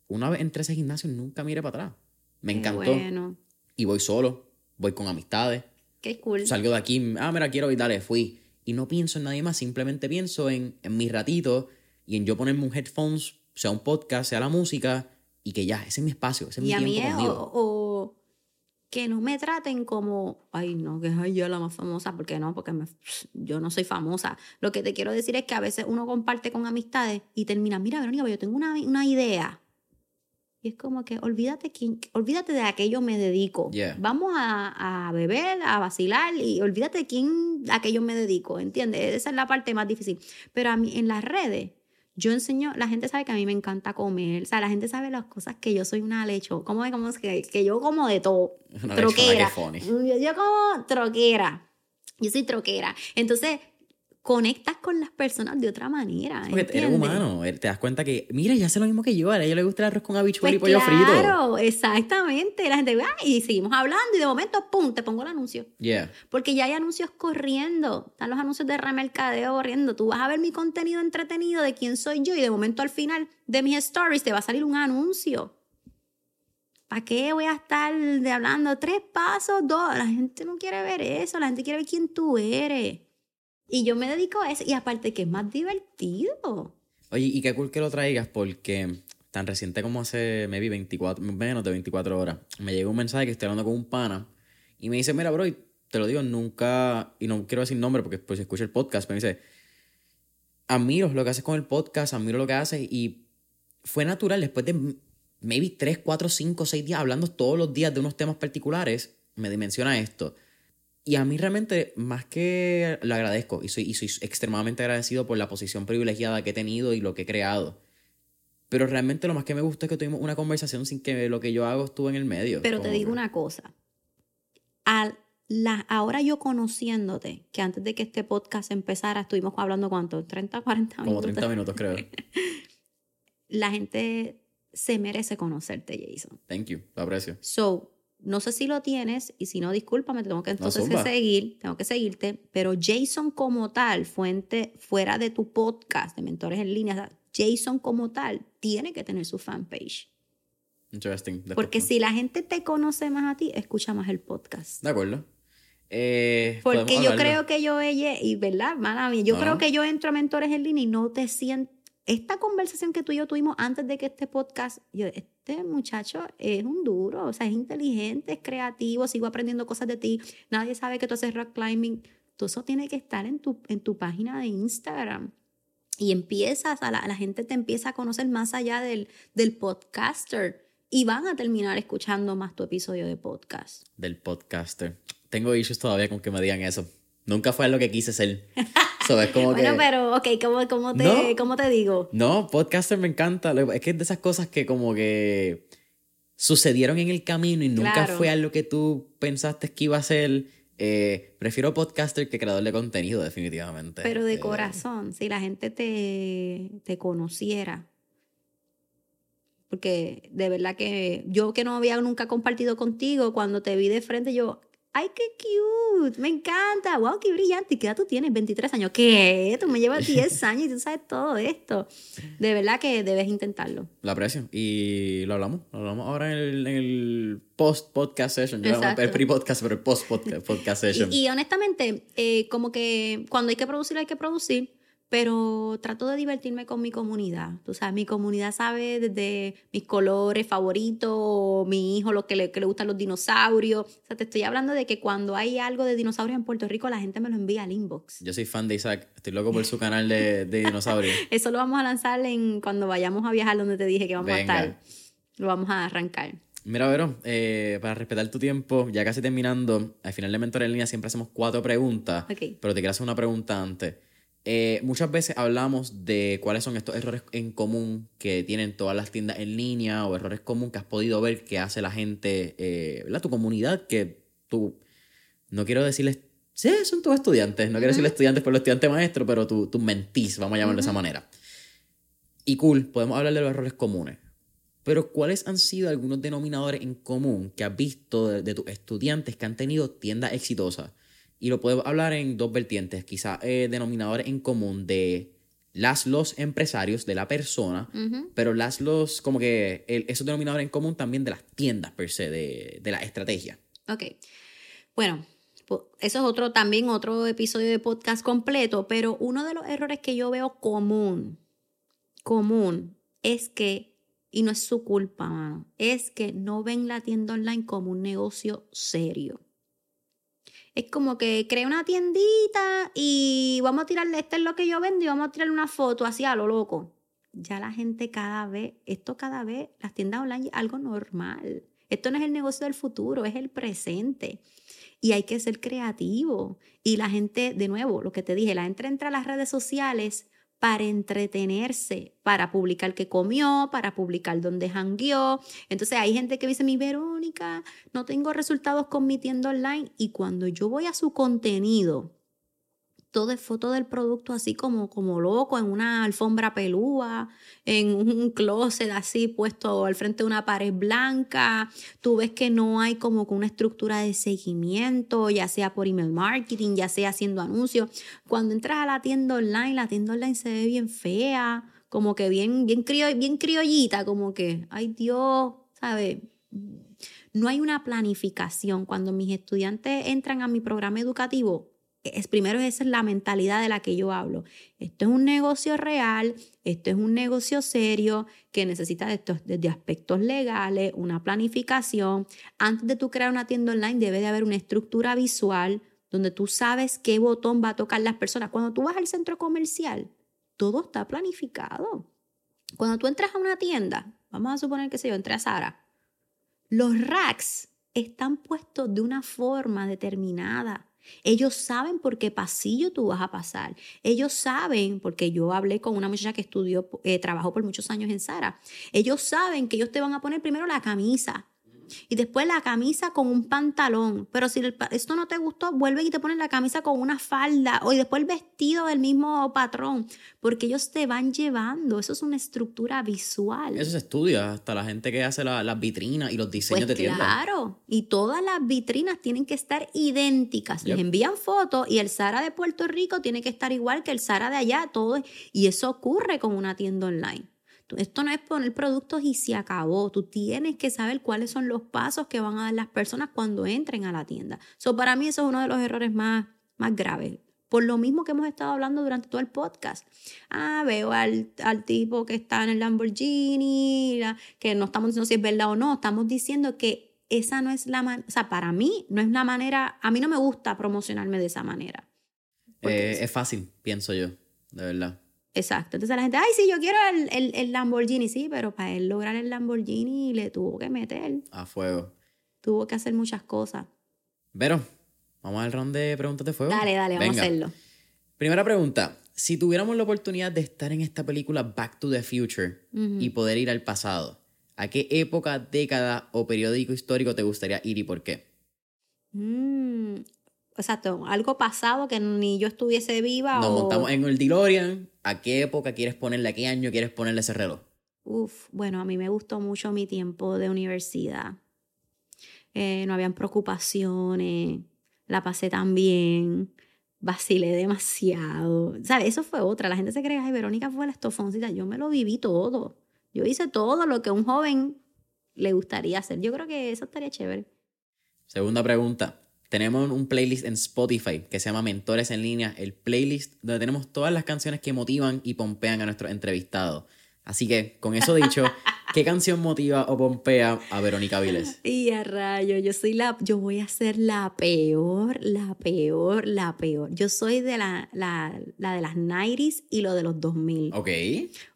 una vez entré a ese gimnasio nunca miré para atrás. Me encantó. bueno. Y voy solo, voy con amistades. Qué cool. Salgo de aquí, ah, mira, quiero ir, dale, fui. Y no pienso en nadie más, simplemente pienso en, en mi ratito y en yo ponerme un headphones, sea un podcast, sea la música, y que ya, ese es mi espacio, ese es y mi a mí tiempo es o, conmigo. o que no me traten como, ay, no, que es ella la más famosa, porque no, porque me- yo no soy famosa. Lo que te quiero decir es que a veces uno comparte con amistades y termina, mira, Verónica, yo tengo una, una idea. Y es como que olvídate, quién, olvídate de a qué yo me dedico. Yeah. Vamos a, a beber, a vacilar y olvídate de quién, a qué yo me dedico, ¿entiendes? Esa es la parte más difícil. Pero a mí en las redes, yo enseño, la gente sabe que a mí me encanta comer, o sea, la gente sabe las cosas que yo soy una lecho, como de como es que, que yo como de todo, Una troquera. Yo, yo como troquera. Yo soy troquera. Entonces, conectas con las personas de otra manera. Porque eres humano, eh, te das cuenta que, mira, ya hace lo mismo que yo, a ella le gusta el arroz con habichuela Pues y pollo frito. claro, exactamente. La gente, "Ah", y seguimos hablando y de momento, pum, te pongo el anuncio. Yeah. Porque ya hay anuncios corriendo. Están los anuncios de remercadeo corriendo. Tú vas a ver mi contenido entretenido de quién soy yo y de momento al final de mis stories te va a salir un anuncio. ¿Para qué voy a estar de hablando tres pasos, dos? La gente no quiere ver eso. La gente quiere ver quién tú eres. Y yo me dedico a eso. Y aparte que es más divertido. Oye, y qué cool que lo traigas porque tan reciente como hace, maybe 24, menos de 24 horas, me llegó un mensaje que estoy hablando con un pana y me dice, mira, bro, y te lo digo, nunca, y no quiero decir nombre porque pues escucha el podcast, pero me dice, admiro lo que haces con el podcast, admiro lo que haces y fue natural después de maybe 3, 4, 5, 6 días hablando todos los días de unos temas particulares, me dimensiona esto. Y a mí realmente, más que lo agradezco, y soy, y soy extremadamente agradecido por la posición privilegiada que he tenido y lo que he creado. Pero realmente lo más que me gusta es que tuvimos una conversación sin que lo que yo hago estuvo en el medio. Pero te Como digo que- una cosa. Al, la, ahora yo conociéndote, que antes de que este podcast empezara, estuvimos hablando cuánto, 30, 40 Como minutos. 30 minutos, creo. La gente se merece conocerte, Jason. Thank you, lo aprecio. So, no sé si lo tienes y si no, discúlpame, te tengo que entonces seguir, tengo que seguirte, pero Jason como tal, fuente fuera de tu podcast de mentores en línea, Jason como tal tiene que tener su fanpage. Interesting. Porque si la gente te conoce más a ti, escucha más el podcast. De acuerdo. Eh, Porque yo creo que yo, ella, y verdad, mala mía, yo No. creo que yo entro a mentores en línea y no te siento. Esta conversación que tú y yo tuvimos antes de que este podcast, yo, este muchacho es un duro, o sea, es inteligente, es creativo, sigo aprendiendo cosas de ti. Nadie sabe que tú haces rock climbing. Todo eso tiene que estar en tu, en tu página de Instagram. Y empiezas, a la, la gente te empieza a conocer más allá del, del podcaster. Y van a terminar escuchando más tu episodio de podcast. Del podcaster. Tengo issues todavía con que me digan eso. Nunca fue lo que quise ser. So, es como Bueno, que... pero, ok, ¿cómo, cómo te, No. ¿cómo te digo? No, podcaster me encanta. Es que es de esas cosas que como que sucedieron en el camino y nunca Claro. fue algo que tú pensaste que iba a ser. Eh, prefiero podcaster que creador de contenido, definitivamente. Pero de Eh, corazón, si la gente te, te conociera. Porque de verdad que yo que no había nunca compartido contigo, cuando te vi de frente, yo, ¡ay, qué cute! Me encanta, wow, qué brillante. ¿Y qué edad tú tienes? 23 años. ¿Qué? Tú me llevas 10 años y tú sabes todo esto. De verdad que debes intentarlo. Lo aprecio. Y lo hablamos. Lo hablamos ahora en el, el post-podcast session. Yo el pre-podcast, pero el post-podcast podcast session. Y, y honestamente, eh, como que cuando hay que producir, hay que producir, pero trato de divertirme con mi comunidad. Tú sabes, mi comunidad sabe desde mis colores favoritos, mi hijo lo que le, que le gustan los dinosaurios. O sea, te estoy hablando de que cuando hay algo de dinosaurios en Puerto Rico, la gente me lo envía al inbox. Yo soy fan de Isaac, estoy loco por su canal de, de dinosaurios. Eso lo vamos a lanzar en, cuando vayamos a viajar donde te dije que vamos a estar. Lo vamos a arrancar. Mira, Vero, eh, para respetar tu tiempo, ya casi terminando, al final de Mentor en línea siempre hacemos cuatro preguntas, Ok. pero te quiero hacer una pregunta antes. Eh, muchas veces hablamos de cuáles son estos errores en común que tienen todas las tiendas en línea o errores comunes que has podido ver que hace la gente, eh, ¿verdad? Tu comunidad, que tú, no quiero decirles, sí, son tus estudiantes, no quiero decirles estudiantes por los estudiantes maestros, pero tú, tú mentís, vamos a llamarlo de esa manera. Y cool, podemos hablar de los errores comunes. Pero ¿cuáles han sido algunos denominadores en común que has visto de, de tus estudiantes que han tenido tiendas exitosas? Y lo podemos hablar en dos vertientes, quizás eh, denominadores en común de las, los empresarios, de la persona, pero las, los, como que el- esos denominadores en común también de las tiendas per se, de, de la estrategia. Ok. Bueno, po- eso es otro, también otro episodio de podcast completo, pero uno de los errores que yo veo común, común, es que, y no es su culpa, mano, es que no ven la tienda online como un negocio serio. Es como que crea una tiendita y vamos a tirarle, este es lo que yo vendo y vamos a tirarle una foto así a lo loco. Ya la gente cada vez, esto cada vez, las tiendas online es algo normal. Esto no es el negocio del futuro, es el presente. Y hay que ser creativo. Y la gente, de nuevo, lo que te dije, la gente entra a las redes sociales para entretenerse, para publicar qué comió, para publicar dónde jangueó. Entonces hay gente que dice, mi Verónica, no tengo resultados con mi tienda online. Y cuando yo voy a su contenido, todo foto del producto así como, como loco, en una alfombra pelúa, en un closet así puesto al frente de una pared blanca. Tú ves que no hay como una estructura de seguimiento, ya sea por email marketing, ya sea haciendo anuncios. Cuando entras a la tienda online, la tienda online se ve bien fea, como que bien, bien, criol- bien criollita, como que, ay Dios, ¿sabes? No hay una planificación. Cuando mis estudiantes entran a mi programa educativo, es primero esa es la mentalidad de la que yo hablo. Esto es un negocio real, esto es un negocio serio que necesita de estos, desde aspectos legales, una planificación. Antes de tú crear una tienda online debe de haber una estructura visual donde tú sabes qué botón va a tocar las personas. Cuando tú vas al centro comercial, todo está planificado. Cuando tú entras a una tienda, vamos a suponer que sé yo, entré a Sara, los racks están puestos de una forma determinada. Ellos saben por qué pasillo tú vas a pasar. Ellos saben, porque yo hablé con una muchacha que estudió, eh, trabajó por muchos años en Sara. Ellos saben que ellos te van a poner primero la camisa y después la camisa con un pantalón. Pero si el esto no te gustó, vuelve y te ponen la camisa con una falda o y después el vestido del mismo patrón, porque ellos te van llevando. Eso es una estructura visual. Eso se estudia, hasta la gente que hace la- las vitrinas y los diseños Pues de tiendas. claro, y todas las vitrinas tienen que estar idénticas. Les envían fotos y el Sara de Puerto Rico tiene que estar igual que el Sara de allá, todo. Y eso ocurre con una tienda online. Esto no es poner productos y se acabó. Tú tienes que saber cuáles son los pasos que van a dar las personas cuando entren a la tienda. So, para mí eso es uno de los errores más, más graves. Por lo mismo que hemos estado hablando durante todo el podcast. Ah, veo al, al tipo que está en el Lamborghini, la- que no estamos diciendo si es verdad o no, estamos diciendo que esa no es la manera, o sea, para mí no es la manera, a mí no me gusta promocionarme de esa manera. Eh, es fácil, pienso yo, de verdad. Exacto. Entonces la gente, ay, sí, yo quiero el, el- el Lamborghini, sí, pero para él lograr el Lamborghini le tuvo que meter, A fuego. tuvo que hacer muchas cosas. Vero, vamos al round de preguntas de fuego. Dale, dale, vamos a hacerlo. Primera pregunta. Si tuviéramos la oportunidad de estar en esta película Back to the Future y poder ir al pasado, ¿a qué época, década o periódico histórico te gustaría ir y por qué? Mm, exacto, algo pasado que ni yo estuviese viva Nos o... montamos en el DeLorean. ¿A qué época quieres ponerle, a qué año quieres ponerle ese reloj? Uf, bueno, a mí me gustó mucho mi tiempo de universidad. Eh, no habían preocupaciones, la pasé tan bien, vacilé demasiado. ¿Sabes? Eso fue otra. La gente se cree, ay, Verónica fue la estofoncita. Yo me lo viví todo. Yo hice todo lo que a un joven le gustaría hacer. Yo creo que eso estaría chévere. Segunda pregunta. Tenemos un playlist en Spotify que se llama Mentores en línea, el playlist donde tenemos todas las canciones que motivan y pompean a nuestros entrevistados. Así que, con eso dicho, ¿qué canción motiva o pompea a Verónica Viles? Y a rayo, yo soy la, yo voy a ser la peor, la peor, la peor. Yo soy de la, la, la de las 90s y lo de los 2000. Ok.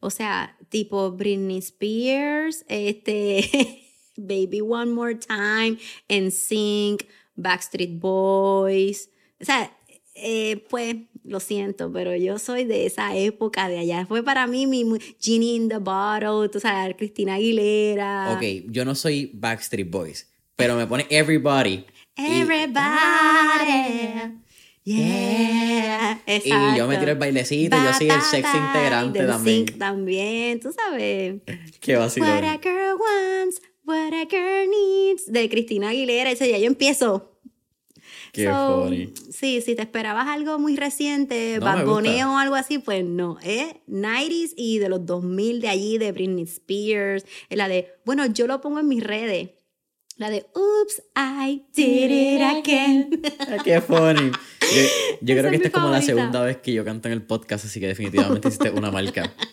O sea, tipo Britney Spears, este, Baby One More Time, NSYNC, Backstreet Boys. O sea, eh, pues lo siento, pero yo soy de esa época de allá. Fue para mí mi Genie in the Bottle, tú sabes, Cristina Aguilera. Ok, yo no soy Backstreet Boys, pero me pone Everybody. Everybody. Yeah, exacto. Y yo me tiro el bailecito, yo soy el sexy integrante también. también, tú sabes. Qué vacilo. What a girl wants, what a girl needs. De Cristina Aguilera, ese ya yo empiezo. Qué funny. Sí, si te esperabas algo muy reciente, No, gusta. o algo así, pues no. Es 90s y de los 2000 de allí, de Britney Spears. Es la de, bueno, yo lo pongo en mis redes. La de, oops, I did it again. Qué funny. Yo, yo creo que es esta es como la favorita. segunda vez que yo canto en el podcast, así que definitivamente hiciste una marca.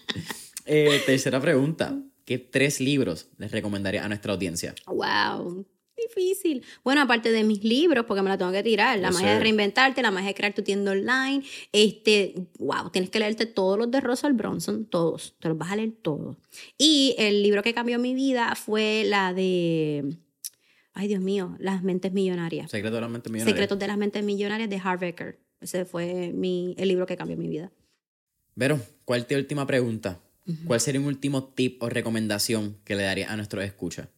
Eh, tercera pregunta. ¿Qué tres libros les recomendaría a nuestra audiencia? Wow. Difícil. Bueno, aparte de mis libros, porque me la tengo que tirar, La Yo magia sé. de reinventarte, La magia de crear tu tienda online, este, wow, tienes que leerte todos los de Russell Bronson, todos, te los vas a leer todos. Y el libro que cambió mi vida fue la de, ay Dios mío, Las mentes millonarias. Secreto de la mente millonaria. Secretos de las mentes millonarias de Harv Eker. Ese fue mi, el libro que cambió mi vida. Vero, ¿cuál te última pregunta? ¿Cuál sería un último tip o recomendación que le daría a nuestros escuchas?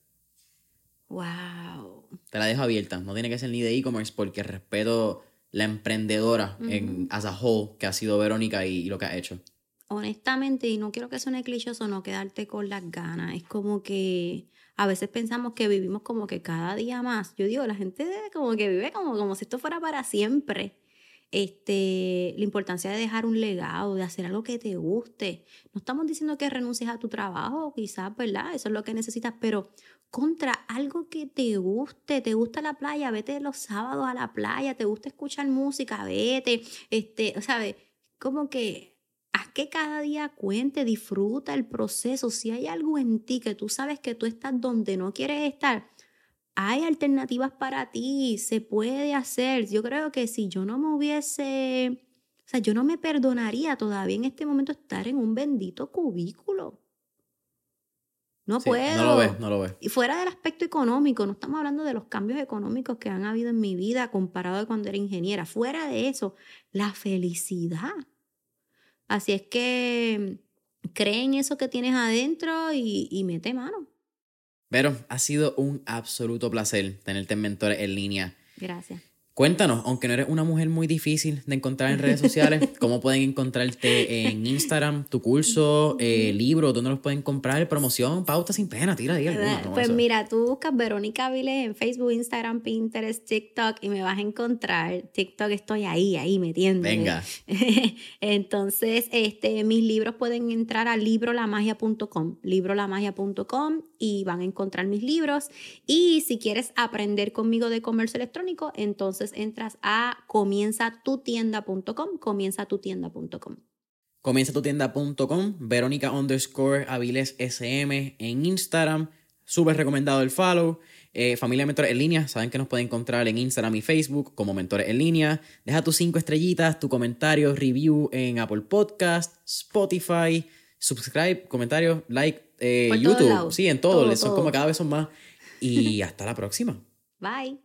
Wow. Te la dejo abierta. No tiene que ser ni de e-commerce porque respeto la emprendedora en as a whole que ha sido Verónica y, y lo que ha hecho. honestamente, y no quiero que suene clichoso, no quedarte con las ganas. Es como que a veces pensamos que vivimos como que cada día más. Yo digo, la gente como que vive como, como si esto fuera para siempre. Este, la importancia de dejar un legado, de hacer algo que te guste. No estamos diciendo que renuncies a tu trabajo, quizás, ¿verdad? Eso es lo que necesitas, pero contra algo que te guste, te gusta la playa, vete los sábados a la playa, te gusta escuchar música, vete, este, ¿sabes? Como que haz que cada día cuente, disfruta el proceso. Si hay algo en ti que tú sabes que tú estás donde no quieres estar, hay alternativas para ti, se puede hacer. Yo creo que si yo no me hubiese, o sea, yo no me perdonaría todavía en este momento estar en un bendito cubículo. No Sí, puedo. no lo ves, no lo ves. Y fuera del aspecto económico, no estamos hablando de los cambios económicos que han habido en mi vida comparado a cuando era ingeniera. Fuera de eso, la felicidad. Así es que cree en eso que tienes adentro y, y mete mano. Vero, ha sido un absoluto placer tenerte en Mentores en línea. Gracias. Cuéntanos, aunque no eres una mujer muy difícil de encontrar en redes sociales, ¿cómo pueden encontrarte en Instagram, tu curso, eh, libro, dónde los pueden comprar, promoción, pauta sin pena, tira alguna, ¿no? Pues Eso. mira, tú buscas Verónica Viles en Facebook, Instagram, Pinterest, TikTok y me vas a encontrar. TikTok estoy ahí, ahí metiéndome. Venga. Entonces, este, mis libros pueden entrar a librolamagia.com, librolamagia.com y van a encontrar mis libros. Y si quieres aprender conmigo de comercio electrónico, entonces entras a comienzatutienda.com, comienzatutienda.com. Comienzatutienda.com, Verónica underscore Aviles SM en Instagram. Súper recomendado el follow. Eh, Familia Mentores en línea, saben que nos pueden encontrar en Instagram y Facebook como Mentores en línea. Deja tus cinco estrellitas, tu comentario, review en Apple Podcast, Spotify, subscribe, comentario, like, eh, YouTube. Sí, en todo, Todo, son todo. como cada vez son más. Y hasta la próxima. Bye.